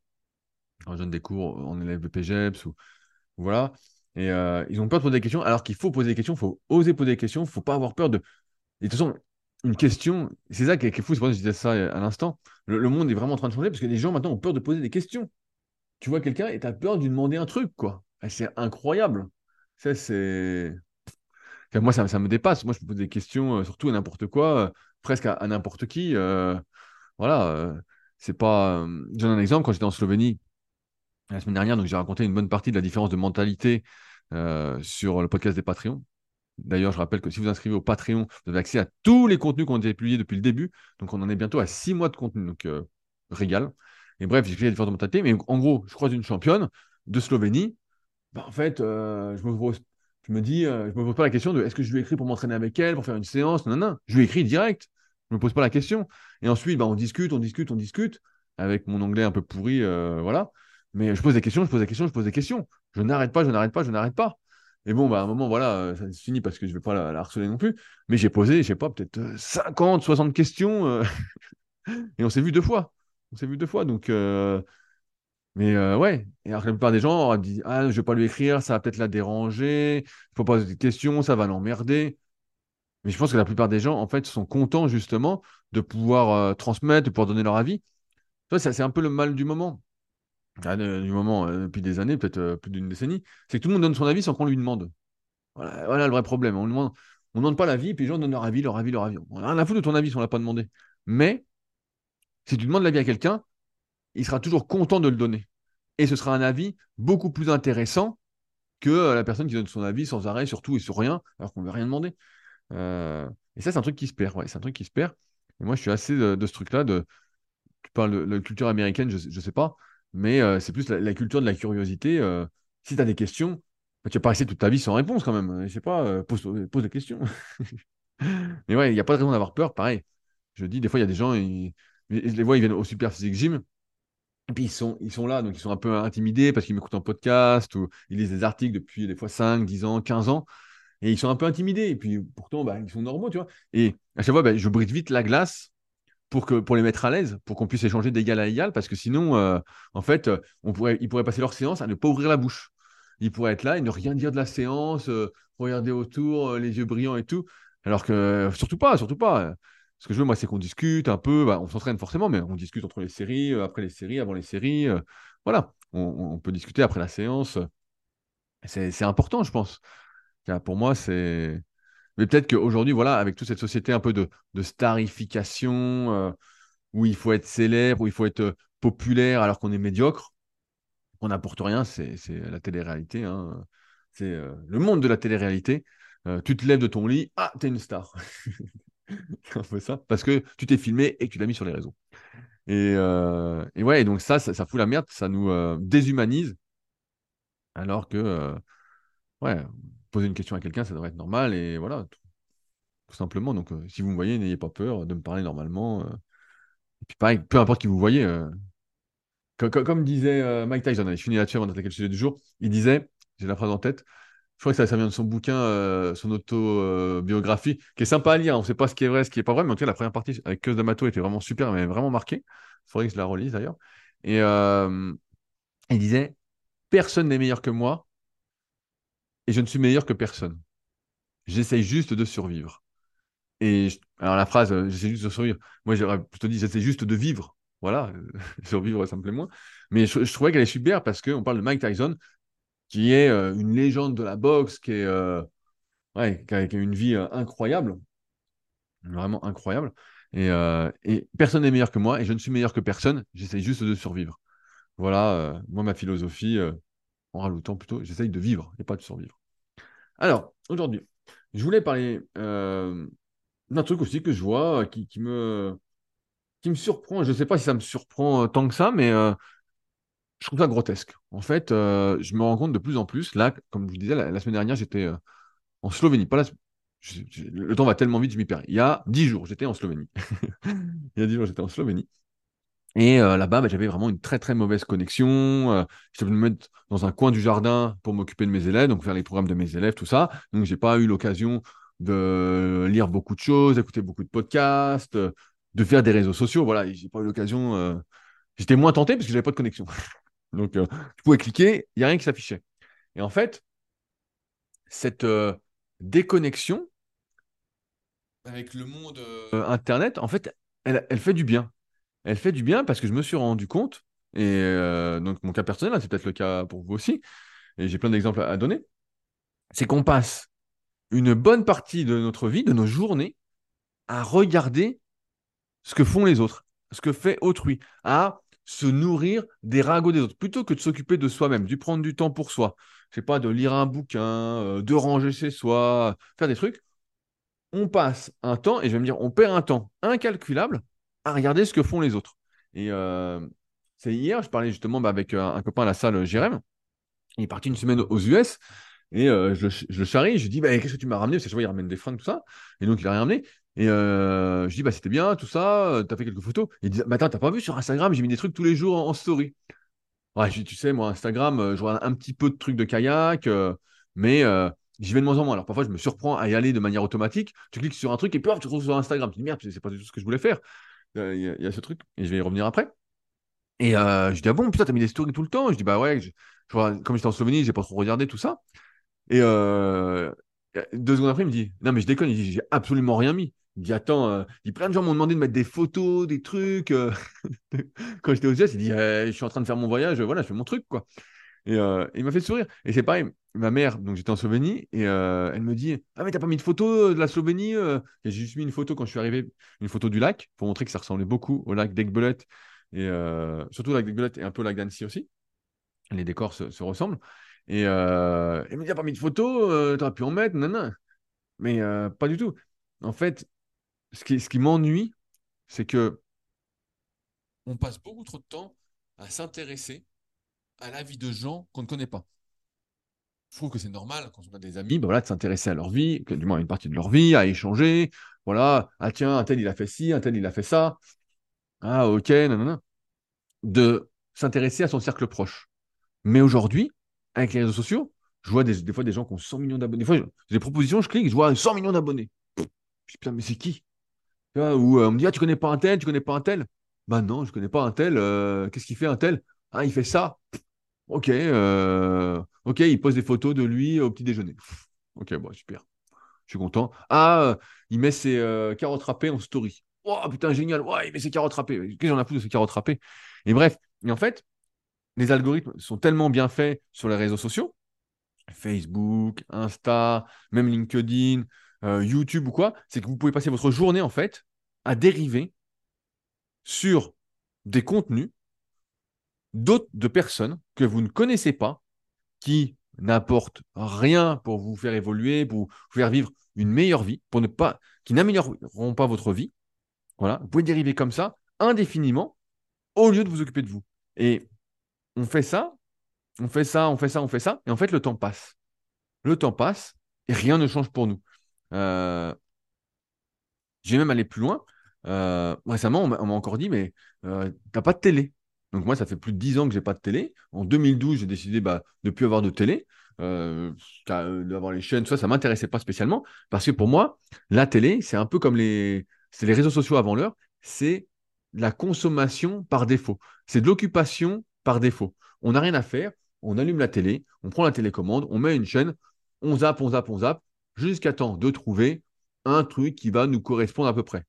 Quand je donne des cours en élève de PGEPS ou voilà. Et euh, ils ont peur de poser des questions, alors qu'il faut poser des questions, il faut oser poser des questions, il ne faut pas avoir peur de. Et de toute façon, une question, c'est ça qui est, fou, c'est pour ça que je disais ça à l'instant. Le, monde est vraiment en train de changer parce que les gens maintenant ont peur de poser des questions. Tu vois quelqu'un et tu as peur de lui demander un truc, quoi. c'est incroyable. Ça, c'est. moi, ça, me dépasse. Moi, je me pose des questions, euh, surtout à n'importe quoi, euh, presque à, n'importe qui. voilà. c'est pas. Je donne un exemple. Quand j'étais en Slovénie, la semaine dernière, donc j'ai raconté une bonne partie de la différence de mentalité euh, sur le podcast des Patreons. D'ailleurs, je rappelle que si vous inscrivez au Patreon, vous avez accès à tous les contenus qu'on a publiés depuis le début. Donc, on en est bientôt à six mois de contenu. Donc, euh, régal. Et bref, j'ai expliqué la différence de mentalité. Mais en gros, je croise une championne de Slovénie. Bah, en fait, euh, je, me je me dis, je me pose pas la question de est-ce que je lui écris pour m'entraîner avec elle, pour faire une séance? Non, non. Je lui écris direct. Je me pose pas la question. Et ensuite, bah, on discute, on discute, on discute. Avec mon anglais un peu pourri, voilà. Mais je pose des questions, je pose des questions, je pose des questions. Je n'arrête pas, je n'arrête pas, je n'arrête pas. Et bon, bah, à un moment, voilà, euh, ça se finit parce que je ne vais pas la, harceler non plus. Mais j'ai posé, je sais pas, peut-être 50, euh, 60 questions. Euh, et on s'est vu deux fois. On s'est vu deux fois. Donc, mais ouais. Et alors, la plupart des gens ont dit Ah, je ne vais pas lui écrire, ça va peut-être la déranger. Il faut poser des questions, ça va l'emmerder. Mais je pense que la plupart des gens, en fait, sont contents justement de pouvoir transmettre, de pouvoir donner leur avis. C'est un peu le mal du moment. Ah, du moment, euh, depuis des années, peut-être euh, plus d'une décennie, c'est que tout le monde donne son avis sans qu'on lui demande. Voilà, le vrai problème. On ne demande, pas l'avis, puis les gens donnent leur avis, leur avis, leur avis. On a rien à foutre de ton avis si on ne l'a pas demandé. Mais si tu demandes l'avis à quelqu'un, il sera toujours content de le donner. Et ce sera un avis beaucoup plus intéressant que euh, la personne qui donne son avis sans arrêt sur tout et sur rien, alors qu'on ne veut rien demander. et ça, c'est un truc qui se perd. C'est un truc qui se perd. Et moi, je suis assez de, ce truc-là. De, tu parles de, la culture américaine, je ne sais pas mais euh, c'est plus la, culture de la curiosité. Euh, si tu as des questions, bah, tu vas pas rester toute ta vie sans réponse quand même. Je sais pas, euh, pose, pose, des questions. mais ouais, il n'y a pas de raison d'avoir peur. Pareil, je dis, des fois, il y a des gens, ils, je les vois, ils viennent au Super Physique Gym. Et puis ils sont, ils sont là, donc ils sont un peu intimidés parce qu'ils m'écoutent en podcast ou ils lisent des articles depuis des fois 5, 10 ans, 15 ans. Et ils sont un peu intimidés. Et puis pourtant, bah, ils sont normaux, tu vois. Et à chaque fois, bah, je brise vite la glace pour, que, pour les mettre à l'aise, pour qu'on puisse échanger d'égal à égal, parce que sinon, euh, en fait, euh, on pourrait, ils pourraient passer leur séance à ne pas ouvrir la bouche. Ils pourraient être là et ne rien dire de la séance, euh, regarder autour, les yeux brillants et tout. Alors que, surtout pas, surtout pas. Ce que je veux, moi, c'est qu'on discute un peu. Bah, on s'entraîne forcément, mais on discute entre les séries, après les séries, avant les séries. voilà, on, peut discuter après la séance. C'est important, je pense. Pour moi, c'est mais peut-être qu'aujourd'hui, voilà, avec toute cette société un peu de, starification, euh, où il faut être célèbre, où il faut être euh, populaire alors qu'on est médiocre, on n'apporte rien, c'est la télé-réalité. Hein. C'est euh, le monde de la télé-réalité. tu te lèves de ton lit, ah, t'es une star. un peu ça, parce que tu t'es filmé et que tu l'as mis sur les réseaux. Et, et ouais, donc ça, ça, fout la merde, ça nous déshumanise, alors que, ouais, poser une question à quelqu'un, ça devrait être normal. Et voilà, tout, simplement. Donc, euh, si vous me voyez, n'ayez pas peur de me parler normalement. Euh. Et puis, pareil, peu importe qui vous voyez. Euh. Comme, disait Mike Tyson, je finis là-dessus avant d'attaquer le sujet du jour, il disait, j'ai la phrase en tête, je crois que ça, vient de son bouquin, son autobiographie, qui est sympa à lire. On ne sait pas ce qui est vrai, ce qui n'est pas vrai, mais en tout cas, la première partie avec Keus D'Amato était vraiment super, mais vraiment marquée. Il faudrait que je la relise d'ailleurs. Et il disait Personne n'est meilleur que moi, et je ne suis meilleur que personne. J'essaye juste de survivre. Et alors la phrase, euh, j'essaie juste de survivre. Moi, j'aurais plutôt dit, j'essaie juste de vivre. Voilà, survivre, ça me plaît moins. Mais je, trouvais qu'elle est super parce qu'on parle de Mike Tyson, qui est euh, une légende de la boxe, qui, est, euh, ouais, qui, a, une vie incroyable, vraiment incroyable. Et, et personne n'est meilleur que moi, et je ne suis meilleur que personne. J'essaie juste de survivre. Voilà, moi, ma philosophie, en rajoutant plutôt, j'essaye de vivre et pas de survivre. Alors, aujourd'hui, je voulais parler euh, d'un truc aussi que je vois qui, me, qui me surprend. Je ne sais pas si ça me surprend euh, tant que ça, mais euh, je trouve ça grotesque. En fait, euh, je me rends compte de plus en plus, là, comme je vous disais, la, semaine dernière, j'étais euh, en Slovénie. Pas la- le temps va tellement vite, je m'y perds. Il y a dix jours, j'étais en Slovénie. Il y a dix jours, j'étais en Slovénie. Et euh, là-bas, bah, j'avais vraiment une très très mauvaise connexion. Euh, je devais me mettre dans un coin du jardin pour m'occuper de mes élèves, donc faire les programmes de mes élèves, tout ça. Donc, j'ai pas eu l'occasion de lire beaucoup de choses, d'écouter beaucoup de podcasts, euh, de faire des réseaux sociaux. Voilà, j'ai pas eu l'occasion. euh, J'étais moins tenté parce que j'avais pas de connexion. Donc, je pouvais cliquer, il n'y a rien qui s'affichait. Et en fait, cette déconnexion avec le monde Internet, en fait, elle fait du bien. Elle fait du bien parce que je me suis rendu compte, et euh, donc mon cas personnel, hein, c'est peut-être le cas pour vous aussi, et j'ai plein d'exemples à, donner, c'est qu'on passe une bonne partie de notre vie, de nos journées, à regarder ce que font les autres, ce que fait autrui, à se nourrir des ragots des autres, plutôt que de s'occuper de soi-même, de prendre du temps pour soi. Je sais pas, de lire un bouquin, euh, de ranger chez soi, faire des trucs. On passe un temps, et je vais me dire, on perd un temps incalculable à regarder ce que font les autres. Et euh, c'est hier, je parlais justement bah, avec un, un copain à la salle, Jérém. Il est parti une semaine aux US. Et euh, je, le, charrie, je lui dis bah, Qu'est-ce que tu m'as ramené? Parce que je vois, il ramène des fringues, tout ça. Et donc, il a rien ramené. Et euh, je dis bah, C'était bien, tout ça. euh, T'as fait quelques photos. Et il dit bah, Attends, t'as pas vu sur Instagram? J'ai mis des trucs tous les jours en, story. Ouais, je dis, tu sais, moi, Instagram, euh, je vois un petit peu de trucs de kayak, euh, mais euh, j'y vais de moins en moins. Alors, parfois, je me surprends à y aller de manière automatique. Tu cliques sur un truc et puis, tu te retrouves sur Instagram. Tu dis Merde, c'est pas du tout ce que je voulais faire. Il y, a- ce truc. Et je vais y revenir après. Et euh, je dis Ah bon, putain, t'as mis des stories tout le temps Je dis Bah ouais, comme j'étais en Slovénie, j'ai pas trop regardé tout ça. Et euh, deux secondes après, il me dit, non mais je déconne, il dit, j'ai absolument rien mis. Il dit, attends, euh, il plein de gens m'ont demandé de mettre des photos, des trucs. euh. Quand j'étais aux US, il dit, je suis en train de faire mon voyage, voilà, je fais mon truc, quoi. Et il m'a fait sourire. Et c'est pareil, ma mère, donc j'étais en Slovénie, et euh, elle me dit, ah mais t'as pas mis de photo de la Slovénie euh? J'ai juste mis une photo quand je suis arrivé, une photo du lac, pour montrer que ça ressemblait beaucoup au lac d'Aiguebelette, et euh, surtout au lac d'Aiguebelette et un peu au lac d'Annecy aussi. Les décors se, se ressemblent. Et euh, elle me dit, ah, pas mis de photos, euh, t'aurais pu en mettre, non, non. Mais euh, pas du tout. En fait, ce qui, ce qui m'ennuie, c'est que on passe beaucoup trop de temps à s'intéresser à la vie de gens qu'on ne connaît pas. Je trouve que c'est normal quand on a des amis, ben voilà, de s'intéresser à leur vie, du moins à une partie de leur vie, à échanger. Voilà, ah tiens, un tel il a fait ci, un tel il a fait ça. Ah ok, non. De s'intéresser à son cercle proche. Mais aujourd'hui, avec les réseaux sociaux, je vois des, fois des gens qui ont 100 millions d'abonnés. Des fois, j'ai des propositions, je clique, je vois 100 millions d'abonnés. Je dis, putain, mais c'est qui? Ou euh, on me dit, ah, tu connais pas un tel, tu connais pas un tel? Bah non, je connais pas un tel. euh, qu'est-ce qu'il fait un tel? Ah, il fait ça. Ok, euh, ok, il pose des photos de lui au petit déjeuner. Ok, bon, super. Je suis content. Ah, euh, il met ses euh, carottes râpées en story. Oh putain, génial. Ouais, il met ses carottes râpées. Qu'est-ce que j'en ai foutre de ses carottes râpées? Et bref, et en fait, les algorithmes sont tellement bien faits sur les réseaux sociaux, Facebook, Insta, même LinkedIn, YouTube ou quoi, c'est que vous pouvez passer votre journée en fait à dériver sur des contenus d'autres de personnes que vous ne connaissez pas, qui n'apportent rien pour vous faire évoluer, pour vous faire vivre une meilleure vie, qui n'amélioreront pas votre vie. Voilà, vous pouvez dériver comme ça indéfiniment au lieu de vous occuper de vous. Et on fait ça, on fait ça, on fait ça, on fait ça, et en fait le temps passe. Le temps passe et rien ne change pour nous. Euh, j'ai même allé plus loin. Euh, récemment, on m'a on m'a encore dit, mais euh, t'as pas de télé. Donc moi, ça fait plus de 10 ans que j'ai pas de télé. En 2012, j'ai décidé bah, de plus avoir de télé, euh, euh, d'avoir les chaînes, ça, ça m'intéressait pas spécialement. Parce que pour moi, la télé, c'est un peu comme les, les réseaux sociaux avant l'heure, c'est la consommation par défaut. C'est de l'occupation par défaut. On n'a rien à faire, on allume la télé, on prend la télécommande, on met une chaîne, on zappe, on zappe, on zappe, jusqu'à temps de trouver un truc qui va nous correspondre à peu près.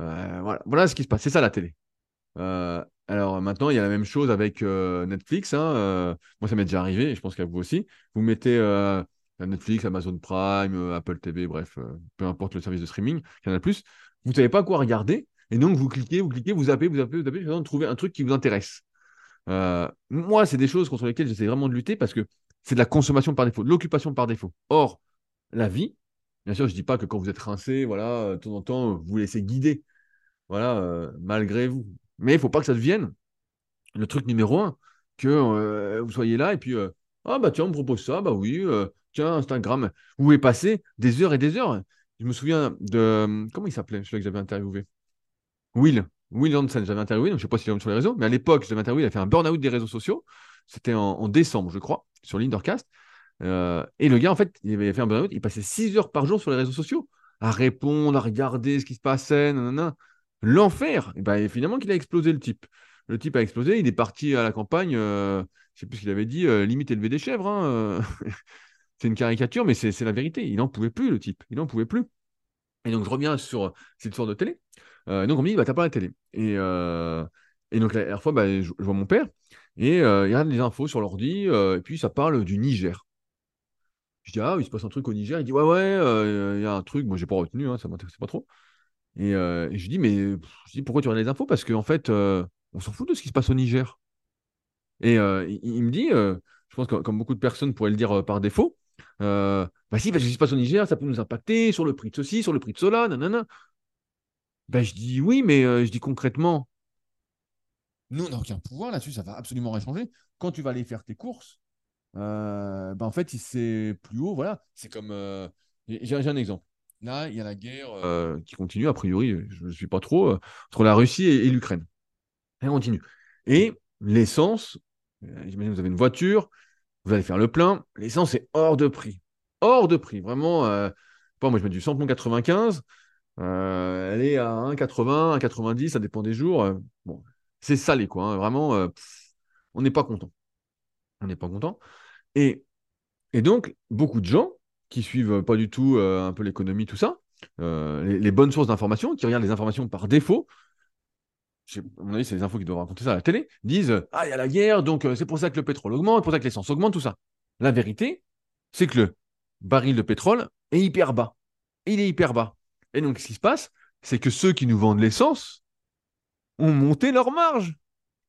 Euh, voilà. ce qui se passe. C'est ça la télé. Alors maintenant, il y a la même chose avec euh, Netflix. hein, euh, moi, ça m'est déjà arrivé, je pense qu'à vous aussi. Vous mettez euh, Netflix, Amazon Prime, Apple TV, bref, peu importe le service de streaming, Canal+. Vous ne savez pas quoi regarder, et donc vous cliquez, vous cliquez, vous zappez, vous zappez, vous zappez, de trouver un truc qui vous intéresse. Moi, c'est des choses contre lesquelles j'essaie vraiment de lutter parce que c'est de la consommation par défaut, de l'occupation par défaut. Or, la vie, bien sûr, je ne dis pas que quand vous êtes rincé, voilà, de temps en temps, vous vous laissez guider, voilà, malgré vous. Mais il ne faut pas que ça devienne le truc numéro un. que euh, vous soyez là et puis, euh, ah bah tiens, on me propose ça, bah oui, euh, tiens, Instagram. Vous pouvez passer des heures et des heures. Je me souviens de, comment il s'appelait, celui que j'avais interviewé? Will. Will Hansen, j'avais interviewé, je ne sais pas s'il est sur les réseaux, mais à l'époque, je l'avais interviewé, il a fait un burn-out des réseaux sociaux. C'était en, décembre, je crois, sur l'Intercast. et le gars, en fait, il avait fait un burn-out, il passait 6 heures par jour sur les réseaux sociaux à répondre, à regarder ce qui se passait, nanana. L'enfer. Et ben, finalement, qu'il a explosé le type. Le type a explosé, il est parti à la campagne, euh, je ne sais plus ce qu'il avait dit, euh, limite élever des chèvres. Hein, euh. c'est une caricature, mais c'est la vérité. Il n'en pouvait plus, le type. Il n'en pouvait plus. Et donc, je reviens sur cette histoire de télé. donc, on me dit, bah, t'as pas la télé. Et, donc, la dernière fois, bah, je, vois mon père, et il regarde des infos sur l'ordi, et puis ça parle du Niger. Je dis, ah, il se passe un truc au Niger. Il dit, ouais, ouais, il y a un truc. Moi, j'ai pas retenu, hein, ça m'intéressait pas trop. Et, je dis, mais pourquoi tu regardes les infos? Parce qu'en fait, on s'en fout de ce qui se passe au Niger. Et il, me dit, je pense que comme beaucoup de personnes pourraient le dire par défaut, bah si, parce que ce qui se passe au Niger, ça peut nous impacter sur le prix de ceci, sur le prix de cela, nanana. Ben, je dis oui, mais je dis concrètement, nous, on n'a aucun pouvoir là-dessus, ça va absolument rien changer. Quand tu vas aller faire tes courses, ben, en fait, c'est plus haut, voilà. C'est comme. J'ai un exemple. Là, il y a la guerre qui continue, a priori, je ne suis pas trop, entre la Russie et l'Ukraine. On continue. Et l'essence, euh, j'imagine vous avez une voiture, vous allez faire le plein, l'essence est hors de prix. Hors de prix, vraiment. Euh, moi, je mets du samplon 95, euh, elle est à 1,80, 1,90, ça dépend des jours. Euh, bon, c'est salé, quoi. Hein, vraiment, on n'est pas content. On n'est pas content. Et, et donc, beaucoup de gens qui suivent pas du tout un peu l'économie, tout ça, les, les, bonnes sources d'informations, qui regardent les informations par défaut, à mon avis, c'est les infos qui doivent raconter ça à la télé, disent Ah, il y a la guerre, donc euh, c'est pour ça que le pétrole augmente, pour ça que l'essence augmente, tout ça. La vérité, c'est que le baril de pétrole est hyper bas. Il est hyper bas. Et donc, ce qui se passe, c'est que ceux qui nous vendent l'essence ont monté leur marge.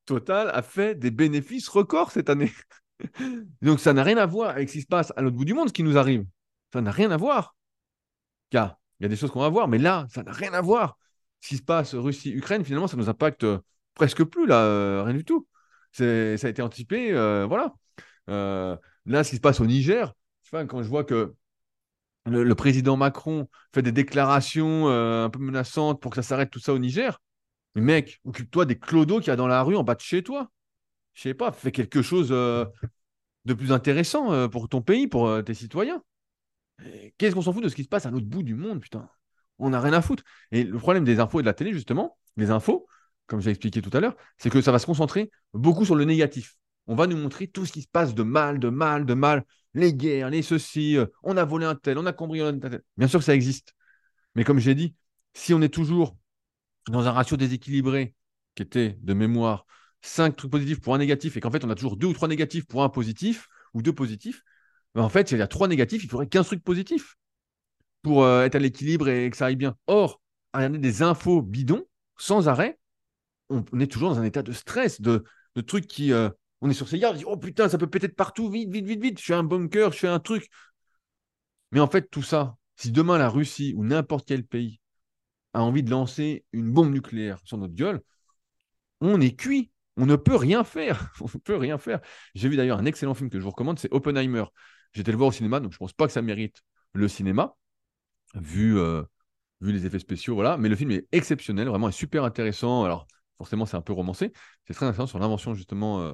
Total a fait des bénéfices records cette année. donc, ça n'a rien à voir avec ce qui se passe à l'autre bout du monde, ce qui nous arrive. Ça n'a rien à voir. Il y a des choses qu'on va voir, mais là, ça n'a rien à voir ce qui se passe Russie-Ukraine, finalement, ça nous impacte euh, presque plus, là, euh, rien du tout. Ça a été anticipé, euh, voilà. là, ce qui se passe au Niger, quand je vois que le, président Macron fait des déclarations un peu menaçantes pour que ça s'arrête tout ça au Niger, mais mec, occupe-toi des clodos qu'il y a dans la rue en bas de chez toi. Je sais pas, fais quelque chose de plus intéressant pour ton pays, pour tes citoyens. Qu'est-ce qu'on s'en fout de ce qui se passe à l'autre bout du monde, putain? On n'a rien à foutre. Et le problème des infos et de la télé, justement, les infos, comme j'ai expliqué tout à l'heure, c'est que ça va se concentrer beaucoup sur le négatif. On va nous montrer tout ce qui se passe de mal, de mal, de mal, les guerres, les ceci, euh, on a volé un tel, on a cambriolé un tel. Bien sûr que ça existe. Mais comme j'ai dit, si on est toujours dans un ratio déséquilibré, qui était de mémoire 5 trucs positifs pour un négatif, et qu'en fait on a toujours deux ou trois négatifs pour un positif, ou deux positifs, en fait, s'il y a trois négatifs, il faudrait 15 trucs positifs pour euh, être à l'équilibre et que ça aille bien. Or, à regarder des infos bidons, sans arrêt, on, est toujours dans un état de stress, de, trucs qui. Euh, on est sur ses gardes, on dit Oh putain, ça peut péter partout, vite, vite, vite, vite, je fais un bunker, je fais un truc. Mais en fait, tout ça, si demain la Russie ou n'importe quel pays a envie de lancer une bombe nucléaire sur notre gueule, on est cuit. On ne peut rien faire. on ne peut rien faire. J'ai vu d'ailleurs un excellent film que je vous recommande, c'est Oppenheimer. J'étais le voir au cinéma, donc je ne pense pas que ça mérite le cinéma vu, euh, vu les effets spéciaux, voilà. Mais le film est exceptionnel, vraiment est super intéressant. Alors, forcément, c'est un peu romancé. C'est très intéressant sur l'invention, justement, euh,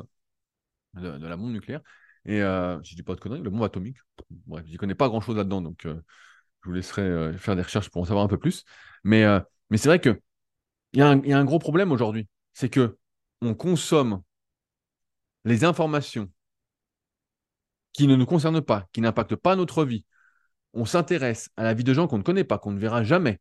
de, la bombe nucléaire. Et euh, je dis pas de conneries, le bombe atomique. Bref, n'y connais pas grand-chose là-dedans, donc je vous laisserai faire des recherches pour en savoir un peu plus. Mais, mais c'est vrai qu'il y, a un, y a un gros problème aujourd'hui. C'est que on consomme les informations qui ne nous concernent pas, qui n'impactent pas notre vie, on s'intéresse à la vie de gens qu'on ne connaît pas, qu'on ne verra jamais.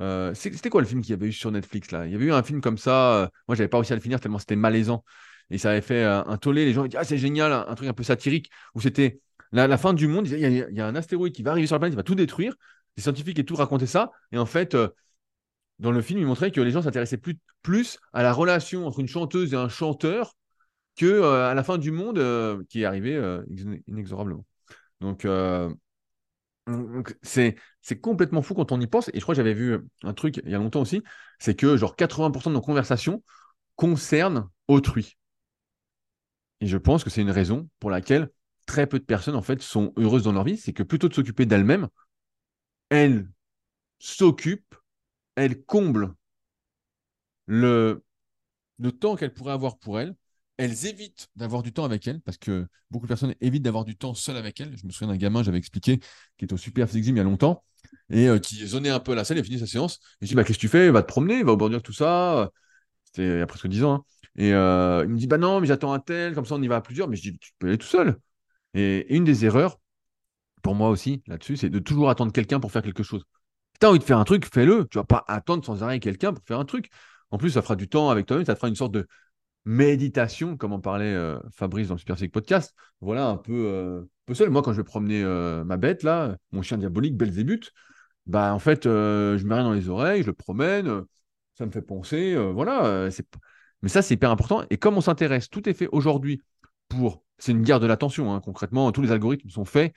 Euh, c'était quoi le film qu'il y avait eu sur Netflix là? Il y avait eu un film comme ça. Euh, moi, j'avais pas réussi à le finir tellement c'était malaisant. Et ça avait fait euh, un tollé. Les gens ils disaient Ah, c'est génial, un, truc un peu satirique où c'était la, fin du monde. Il y, a, un astéroïde qui va arriver sur la planète, il va tout détruire. Les scientifiques et tout racontaient ça. Et en fait, dans le film, il montrait que les gens s'intéressaient plus, plus à la relation entre une chanteuse et un chanteur que à la fin du monde qui est arrivé inexorablement. Donc, c'est complètement fou quand on y pense. Et je crois que j'avais vu un truc il y a longtemps aussi, c'est que genre 80% de nos conversations concernent autrui. Et je pense que c'est une raison pour laquelle très peu de personnes, en fait, sont heureuses dans leur vie. C'est que plutôt de s'occuper d'elles-mêmes, elles s'occupent, elles comblent le, le temps qu'elles pourraient avoir pour elles. Elles évitent d'avoir du temps avec elles, parce que beaucoup de personnes évitent d'avoir du temps seul avec elles. Je me souviens d'un gamin, j'avais expliqué, qui était au Super Physique il y a longtemps, et euh, qui zonait un peu la salle, il a fini sa séance. Et je dis, bah, qu'est-ce que tu fais? Va te promener, va au bordure, tout ça. C'était il y a presque 10 ans. Hein. Et euh, il me dit, bah non, mais j'attends un tel, comme ça on y va à plusieurs. Mais je dis, tu peux aller tout seul. Et, une des erreurs, pour moi aussi, là-dessus, c'est de toujours attendre quelqu'un pour faire quelque chose. Si as envie de faire un truc, fais-le. Tu vas pas attendre sans arrêt quelqu'un pour faire un truc. En plus, ça fera du temps avec toi-même, ça te fera une sorte de méditation, comme en parlait euh, Fabrice dans le Super Podcast. Voilà, un peu, euh, peu seul. Moi, quand je vais promener ma bête, là, mon chien diabolique, Belzébuth, bah en fait, je mets rien dans les oreilles, je le promène, ça me fait penser, voilà. c'est mais ça, c'est hyper important. Et comme on s'intéresse, tout est fait aujourd'hui pour. C'est une guerre de l'attention, hein, concrètement. Tous les algorithmes sont faits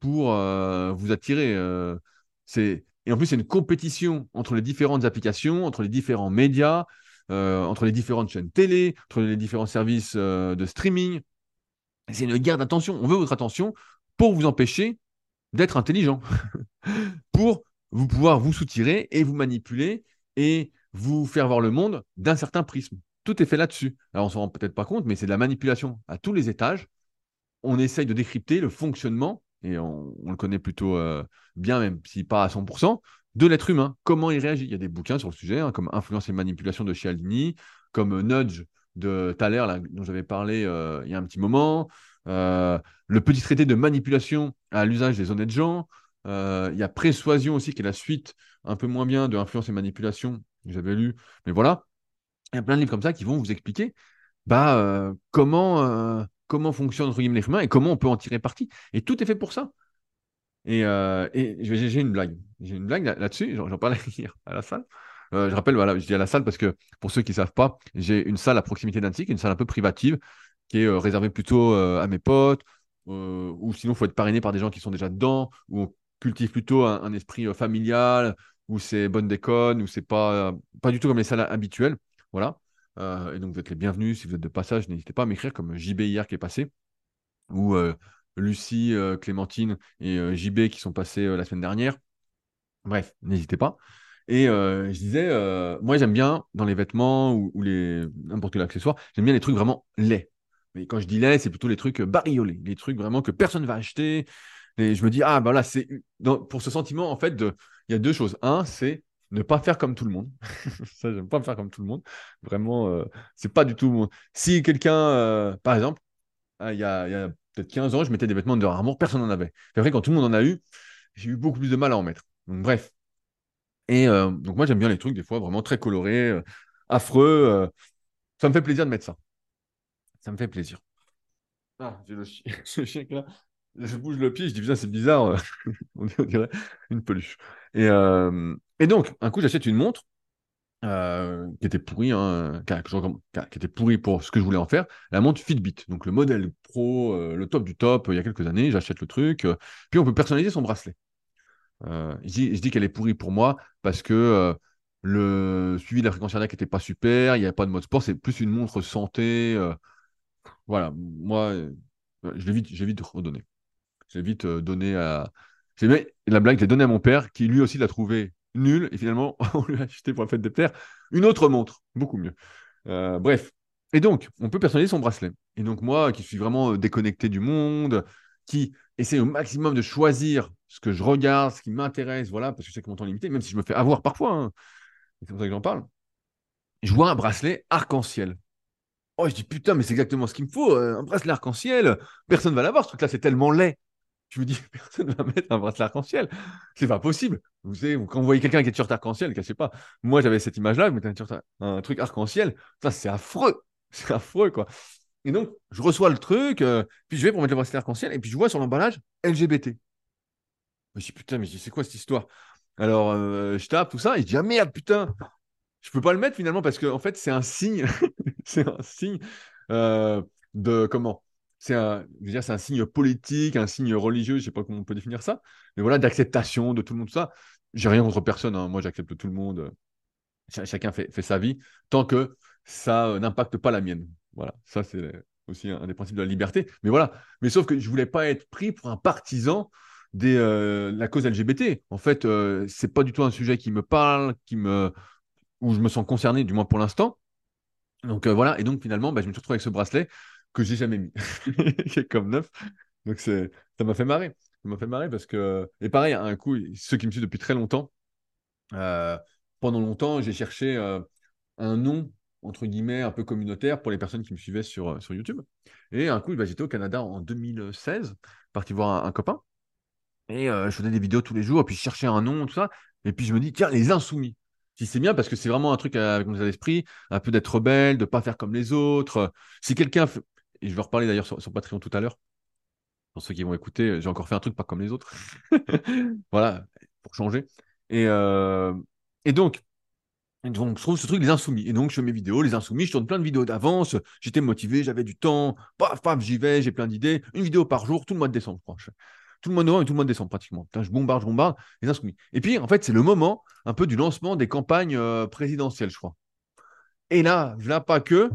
pour euh, vous attirer. Euh, et en plus, c'est une compétition entre les différentes applications, entre les différents médias, euh, entre les différentes chaînes télé, entre les différents services de streaming. C'est une guerre d'attention. On veut votre attention pour vous empêcher d'être intelligent, pour vous pouvoir vous soutirer et vous manipuler et vous faire voir le monde d'un certain prisme. Tout est fait là-dessus. Alors, on ne s'en rend peut-être pas compte, mais c'est de la manipulation à tous les étages. On essaye de décrypter le fonctionnement, et on, le connaît plutôt euh, bien, même si pas à 100%, de l'être humain. Comment il réagit Il y a des bouquins sur le sujet, hein, comme Influence et manipulation de Cialdini, comme euh, Nudge de Thaler, dont j'avais parlé euh, il y a un petit moment, le petit traité de manipulation à l'usage des honnêtes gens. il y a Persuasion aussi, qui est la suite un peu moins bien de Influence et manipulation, que j'avais lu. Mais voilà, il y a plein de livres comme ça qui vont vous expliquer bah, euh, comment, euh, comment fonctionne entre guillemets, et comment on peut en tirer parti. Et tout est fait pour ça. Et, euh, j'ai une blague. J'ai une blague là-dessus. J'en parlais hier à la salle. je rappelle, voilà, je dis à la salle parce que pour ceux qui ne savent pas, j'ai une salle à proximité d'Antique, une salle un peu privative qui est réservée plutôt à mes potes, ou sinon il faut être parrainé par des gens qui sont déjà dedans, où on cultive plutôt un, esprit familial, où c'est bonne déconne, où c'est pas, pas du tout comme les salles habituelles. Voilà. Euh, et donc, vous êtes les bienvenus. Si vous êtes de passage, n'hésitez pas à m'écrire comme JB hier qui est passé, ou euh, Lucie, euh, Clémentine et JB qui sont passés la semaine dernière. Bref, n'hésitez pas. Et je disais, moi j'aime bien dans les vêtements ou, les n'importe quel accessoire, j'aime bien les trucs vraiment laids. Mais quand je dis laids, c'est plutôt les trucs bariolés, les trucs vraiment que personne ne va acheter. Et je me dis, ah ben là, c'est pour ce sentiment, en fait, de... il y a deux choses. Un, c'est ne pas faire comme tout le monde. ça, j'aime pas me faire comme tout le monde. Vraiment, euh, c'est pas du tout. Si quelqu'un, euh, par exemple, ah, il y a, peut-être 15 ans, je mettais des vêtements de Armour, personne n'en avait. C'est vrai, quand tout le monde en a eu, j'ai eu beaucoup plus de mal à en mettre. Donc, bref. Et euh, donc, moi, j'aime bien les trucs, des fois, vraiment très colorés, affreux. ça me fait plaisir de mettre ça. Ça me fait plaisir. Ah, j'ai le, chien là. Je bouge le pied, je dis, putain, c'est bizarre. on dirait une peluche. Et, et donc, un coup, j'achète une montre euh, qui était pourrie, hein, qui, était pourrie pour ce que je voulais en faire, la montre Fitbit. Donc, le modèle pro, euh, le top du top, il y a quelques années, j'achète le truc. Euh, puis, on peut personnaliser son bracelet. je dis, qu'elle est pourrie pour moi parce que le suivi de la fréquence cardiaque n'était pas super, il n'y avait pas de mode sport, c'est plus une montre santé. voilà, moi, je l'ai vite, vite redonné. J'ai vite donné à. La blague, je l'ai donné à mon père, qui lui aussi l'a trouvé nul. Et finalement, on lui a acheté pour la fête des pères une autre montre, beaucoup mieux. Euh, bref. Et donc, on peut personnaliser son bracelet. Et donc, moi, qui suis vraiment euh, déconnecté du monde, qui essaie au maximum de choisir ce que je regarde, ce qui m'intéresse, voilà, parce que sais que mon temps limité, même si je me fais avoir parfois, hein. c'est pour ça que j'en parle. Je vois un bracelet arc-en-ciel. Oh, je dis putain, mais c'est exactement ce qu'il me faut, euh, un bracelet arc-en-ciel. Personne ne va l'avoir, ce truc-là, c'est tellement laid. Je me dis, personne ne va mettre un bracelet arc-en-ciel. C'est pas possible. Vous savez, quand vous voyez quelqu'un qui est t-shirt arc-en-ciel, sais pas. Moi, j'avais cette image-là, je mettais un, truc arc-en-ciel. Ça, c'est affreux. C'est affreux, quoi. Et donc, je reçois le truc, euh, puis je vais pour mettre le bracelet arc-en-ciel, et puis je vois sur l'emballage LGBT. Je me dis, putain, mais c'est quoi cette histoire? Alors, euh, je tape tout ça, et je dis, ah merde, putain, je peux pas le mettre finalement, parce que en fait, c'est un signe, c'est un signe euh, de comment? C'est un, c'est un signe politique, un signe religieux, je sais pas comment on peut définir ça, mais voilà, d'acceptation de tout le monde, tout ça. J'ai rien contre personne, hein. moi j'accepte tout le monde. chacun fait, fait, sa vie, tant que ça euh, n'impacte pas la mienne. Voilà, ça c'est aussi un des principes de la liberté. Mais voilà. Mais sauf que je voulais pas être pris pour un partisan de euh, la cause LGBT. En fait, euh, c'est pas du tout un sujet qui me parle, qui me, où je me sens concerné, du moins pour l'instant. Donc euh, voilà. Et donc finalement, bah, je me suis retrouvé avec ce bracelet que j'ai jamais mis, qui est comme neuf. Donc c'est, ça m'a fait marrer. Ça m'a fait marrer parce que, et pareil, un coup, ceux qui me suivent depuis très longtemps, pendant longtemps, j'ai cherché un nom entre guillemets, un peu communautaire pour les personnes qui me suivaient sur, euh, sur YouTube. Et un coup, bah, j'étais au Canada en 2016, parti voir un, copain. Et euh, je faisais des vidéos tous les jours, et puis je cherchais un nom, tout ça. Et puis je me dis, tiens, les insoumis. Si c'est bien, parce que c'est vraiment un truc avec mon état d'esprit, un peu d'être rebelle, de ne pas faire comme les autres. Si quelqu'un. Et je vais reparler d'ailleurs sur, Patreon tout à l'heure. Pour ceux qui vont écouter, j'ai encore fait un truc pas comme les autres. voilà, pour changer. Et, euh, et donc, donc, je trouve ce truc, les insoumis. Et donc, je fais mes vidéos, les insoumis, je tourne plein de vidéos d'avance. J'étais motivé, j'avais du temps. Paf, paf, j'y vais, j'ai plein d'idées. Une vidéo par jour, tout le mois de décembre, je crois. Tout le mois de novembre et tout le mois de décembre, pratiquement. je bombarde, je bombarde, les insoumis. Et puis, en fait, c'est le moment un peu du lancement des campagnes euh, présidentielles, je crois. Et là, là, pas que.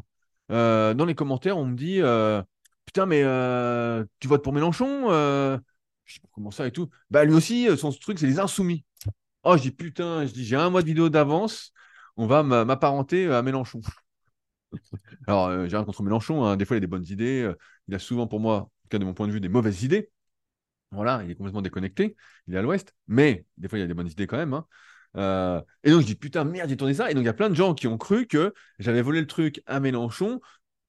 Euh, dans les commentaires, on me dit euh, Putain, mais tu votes pour Mélenchon Je pas comment ça et tout. Bah, lui aussi, son truc, c'est les insoumis. Oh, je dis Putain, je dis J'ai un mois de vidéo d'avance on va m'apparenter à Mélenchon. Alors, euh, j'ai rien contre Mélenchon, hein. des fois il a des bonnes idées, euh, il a souvent pour moi, en tout cas de mon point de vue, des mauvaises idées. Voilà, il est complètement déconnecté, il est à l'ouest, mais des fois il a des bonnes idées quand même. Hein. Euh, et donc je dis putain, merde, j'ai tourné ça. Et donc il y a plein de gens qui ont cru que j'avais volé le truc à Mélenchon,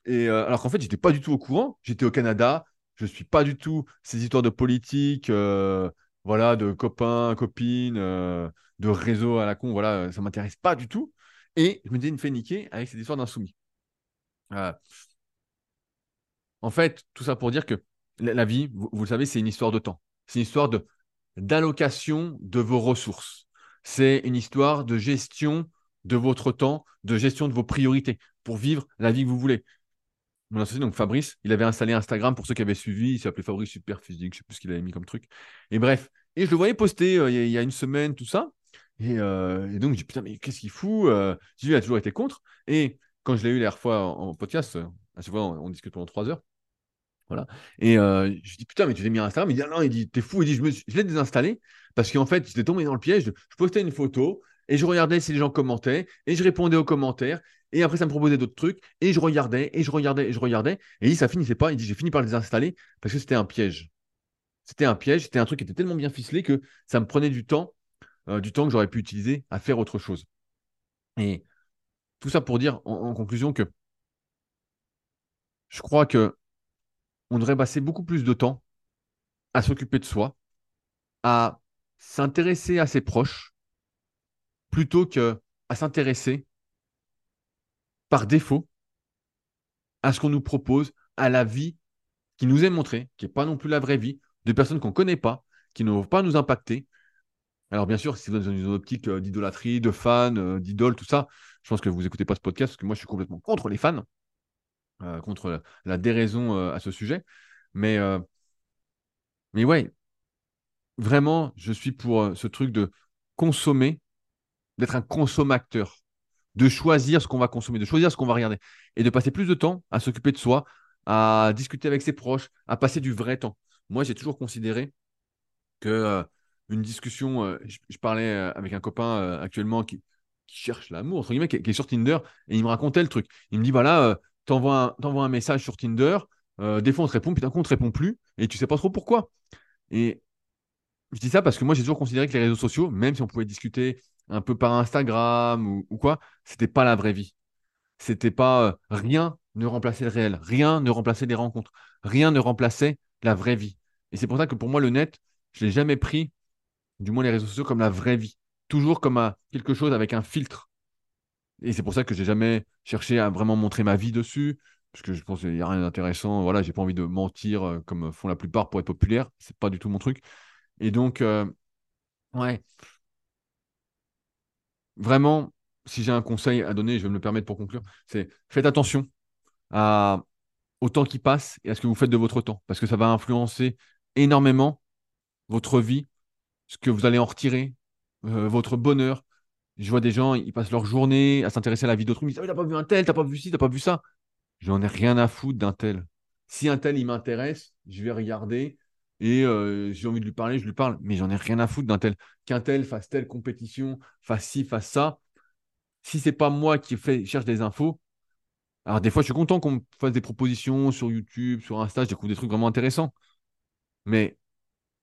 et, alors qu'en fait j'étais pas du tout au courant, j'étais au Canada, je suis pas du tout ces histoires de politique, voilà, de copains, copines, de réseau à la con, voilà, ça m'intéresse pas du tout. Et je me disais une fait niquer avec cette histoire d'insoumis. Euh, en fait, tout ça pour dire que la, vie, vous, le savez, c'est une histoire de temps. C'est une histoire de d'allocation de vos ressources. C'est une histoire de gestion de votre temps, de gestion de vos priorités pour vivre la vie que vous voulez. Mon associé, donc Fabrice, il avait installé Instagram pour ceux qui avaient suivi. Il s'appelait Fabrice Superphysique, je ne sais plus ce qu'il avait mis comme truc. Et bref, et je le voyais poster euh, il y, a une semaine, tout ça. Euh, et, donc, je dis, putain, mais qu'est-ce qu'il fout euh, Il a toujours été contre. Et quand je l'ai eu la dernière fois en, podcast, à chaque fois, on, discute pendant trois heures. Et euh, je dis, putain, mais tu l'as mis à Instagram? Il dit, ah non, il dit, t'es fou. Il dit, je, me je l'ai désinstallé parce qu'en fait, j'étais tombé dans le piège. je postais une photo et je regardais si les gens commentaient et je répondais aux commentaires. Et après, ça me proposait d'autres trucs et je regardais et je regardais et je regardais. Et il dit, ça finissait pas. Il dit, j'ai fini par le désinstaller parce que c'était un piège. C'était un piège. C'était un truc qui était tellement bien ficelé que ça me prenait du temps euh, du temps que j'aurais pu utiliser à faire autre chose. Et tout ça pour dire en, conclusion que je crois que on devrait passer beaucoup plus de temps à s'occuper de soi, à s'intéresser à ses proches, plutôt que à s'intéresser par défaut à ce qu'on nous propose, à la vie qui nous est montrée, qui n'est pas non plus la vraie vie, de personnes qu'on ne connaît pas, qui ne vont pas nous impacter, alors, bien sûr, si vous êtes dans une optique euh, d'idolâtrie, de fans, euh, d'idole, tout ça, je pense que vous n'écoutez pas ce podcast parce que moi, je suis complètement contre les fans, euh, contre la, déraison à ce sujet. Mais, mais ouais, vraiment, je suis pour ce truc de consommer, d'être un consommateur, de choisir ce qu'on va consommer, de choisir ce qu'on va regarder et de passer plus de temps à s'occuper de soi, à discuter avec ses proches, à passer du vrai temps. Moi, j'ai toujours considéré que une discussion. Euh, je, parlais euh, avec un copain euh, actuellement qui, cherche l'amour, entre guillemets, qui, est sur Tinder, et il me racontait le truc. Il me dit voilà, t'envoies un, un message sur Tinder, des fois on te répond, puis d'un coup on te répond plus, et tu sais pas trop pourquoi. Et je dis ça parce que moi j'ai toujours considéré que les réseaux sociaux, même si on pouvait discuter un peu par Instagram ou, quoi, c'était pas la vraie vie. C'était pas rien ne remplaçait le réel, rien ne remplaçait les rencontres, rien ne remplaçait la vraie vie. Et c'est pour ça que pour moi le net, je l'ai jamais pris du moins les réseaux sociaux, comme la vraie vie. Toujours comme quelque chose avec un filtre. Et c'est pour ça que j'ai jamais cherché à vraiment montrer ma vie dessus, parce que je pense qu'il n'y a rien d'intéressant. Voilà, j'ai pas envie de mentir euh, comme font la plupart pour être populaire. C'est pas du tout mon truc. Et donc, euh, ouais. Vraiment, si j'ai un conseil à donner, je vais me le permettre pour conclure, c'est faites attention au temps qui passe et à ce que vous faites de votre temps, parce que ça va influencer énormément votre vie ce que vous allez en retirer, euh, votre bonheur. Je vois des gens, ils passent leur journée à s'intéresser à la vie d'autrui. Ils disent ah, T'as pas vu un tel, t'as pas vu ci, t'as pas vu ça. J'en ai rien à foutre d'un tel. Si un tel, il m'intéresse, je vais regarder et euh, j'ai envie de lui parler, je lui parle. Mais j'en ai rien à foutre d'un tel. Qu'un tel fasse telle compétition, fasse ci, fasse ça. Si c'est pas moi qui fait, cherche des infos, alors des fois, je suis content qu'on me fasse des propositions sur YouTube, sur Insta, je des trucs vraiment intéressants. Mais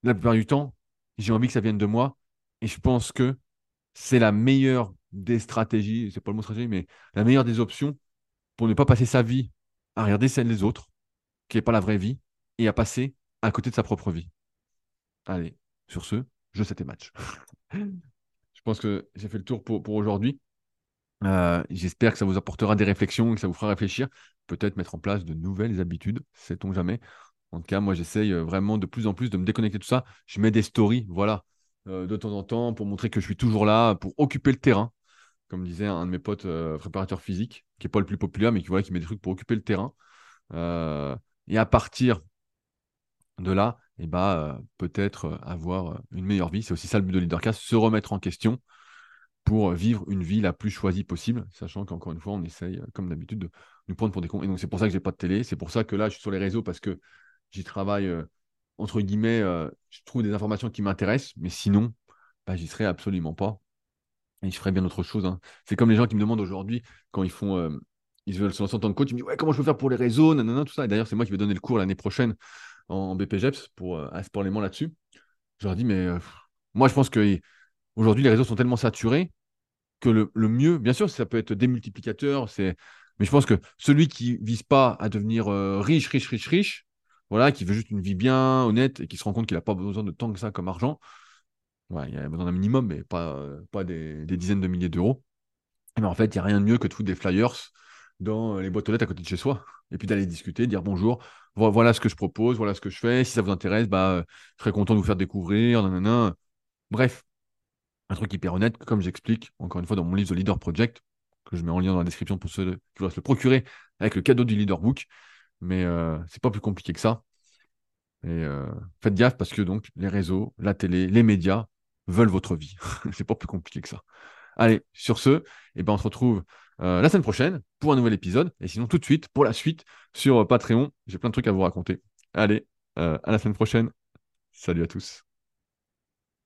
la plupart du temps, j'ai envie que ça vienne de moi. Et je pense que c'est la meilleure des stratégies, c'est pas le mot stratégie, mais la meilleure des options pour ne pas passer sa vie à regarder celle des autres, qui n'est pas la vraie vie, et à passer à côté de sa propre vie. Allez, sur ce, je sais tes matchs. je pense que j'ai fait le tour pour, aujourd'hui. Euh, j'espère que ça vous apportera des réflexions, que ça vous fera réfléchir, peut-être mettre en place de nouvelles habitudes, sait-on jamais. En tout cas, moi, j'essaye euh, vraiment de plus en plus de me déconnecter de tout ça. Je mets des stories, voilà, de temps en temps pour montrer que je suis toujours là, pour occuper le terrain. Comme disait un de mes potes préparateurs physiques, qui n'est pas le plus populaire, mais qui, voilà, qui met des trucs pour occuper le terrain. et à partir de là, et eh ben, peut-être avoir une meilleure vie. C'est aussi ça le but de Leadercast, se remettre en question, pour vivre une vie la plus choisie possible, sachant qu'encore une fois, on essaye, euh, comme d'habitude, de nous prendre pour des cons. Et donc, c'est pour ça que j'ai pas de télé. C'est pour ça que là, je suis sur les réseaux parce que j'y travaille, euh, entre guillemets, euh, je trouve des informations qui m'intéressent, mais sinon, bah, j'y serais absolument pas. Et je ferais bien autre chose. Hein. C'est comme les gens qui me demandent aujourd'hui, quand ils font, ils veulent se lancer en tant que coach, ils me disent, ouais, comment je peux faire pour les réseaux, nanana, tout ça. Et d'ailleurs, c'est moi qui vais donner le cours l'année prochaine en, BPGEPS pour, à ce là-dessus. Je leur dis, mais moi, je pense que aujourd'hui, les réseaux sont tellement saturés que le, mieux, bien sûr, ça peut être démultiplicateur, c'est... mais je pense que celui qui vise pas à devenir euh, riche, riche, riche, riche, voilà, qui veut juste une vie bien, honnête, et qui se rend compte qu'il n'a pas besoin de tant que ça comme argent, ouais, il a besoin d'un minimum, mais pas, euh, des, dizaines de milliers d'euros. Mais en fait, il n'y a rien de mieux que de foutre des flyers dans les boîtes aux lettres à côté de chez soi, et puis d'aller discuter, dire bonjour, voilà ce que je propose, voilà ce que je fais, si ça vous intéresse, bah, euh, je serais content de vous faire découvrir. Bref, un truc hyper honnête, comme j'explique encore une fois dans mon livre The Leader Project, que je mets en lien dans la description pour ceux qui voudraient se le procurer avec le cadeau du Leader Book. Mais euh, c'est pas plus compliqué que ça. Euh, faites gaffe parce que donc les réseaux, la télé, les médias veulent votre vie. c'est pas plus compliqué que ça. Allez, sur ce, eh ben, on se retrouve euh, la semaine prochaine pour un nouvel épisode. Et sinon, tout de suite, pour la suite, sur Patreon, j'ai plein de trucs à vous raconter. Allez, à la semaine prochaine. Salut à tous.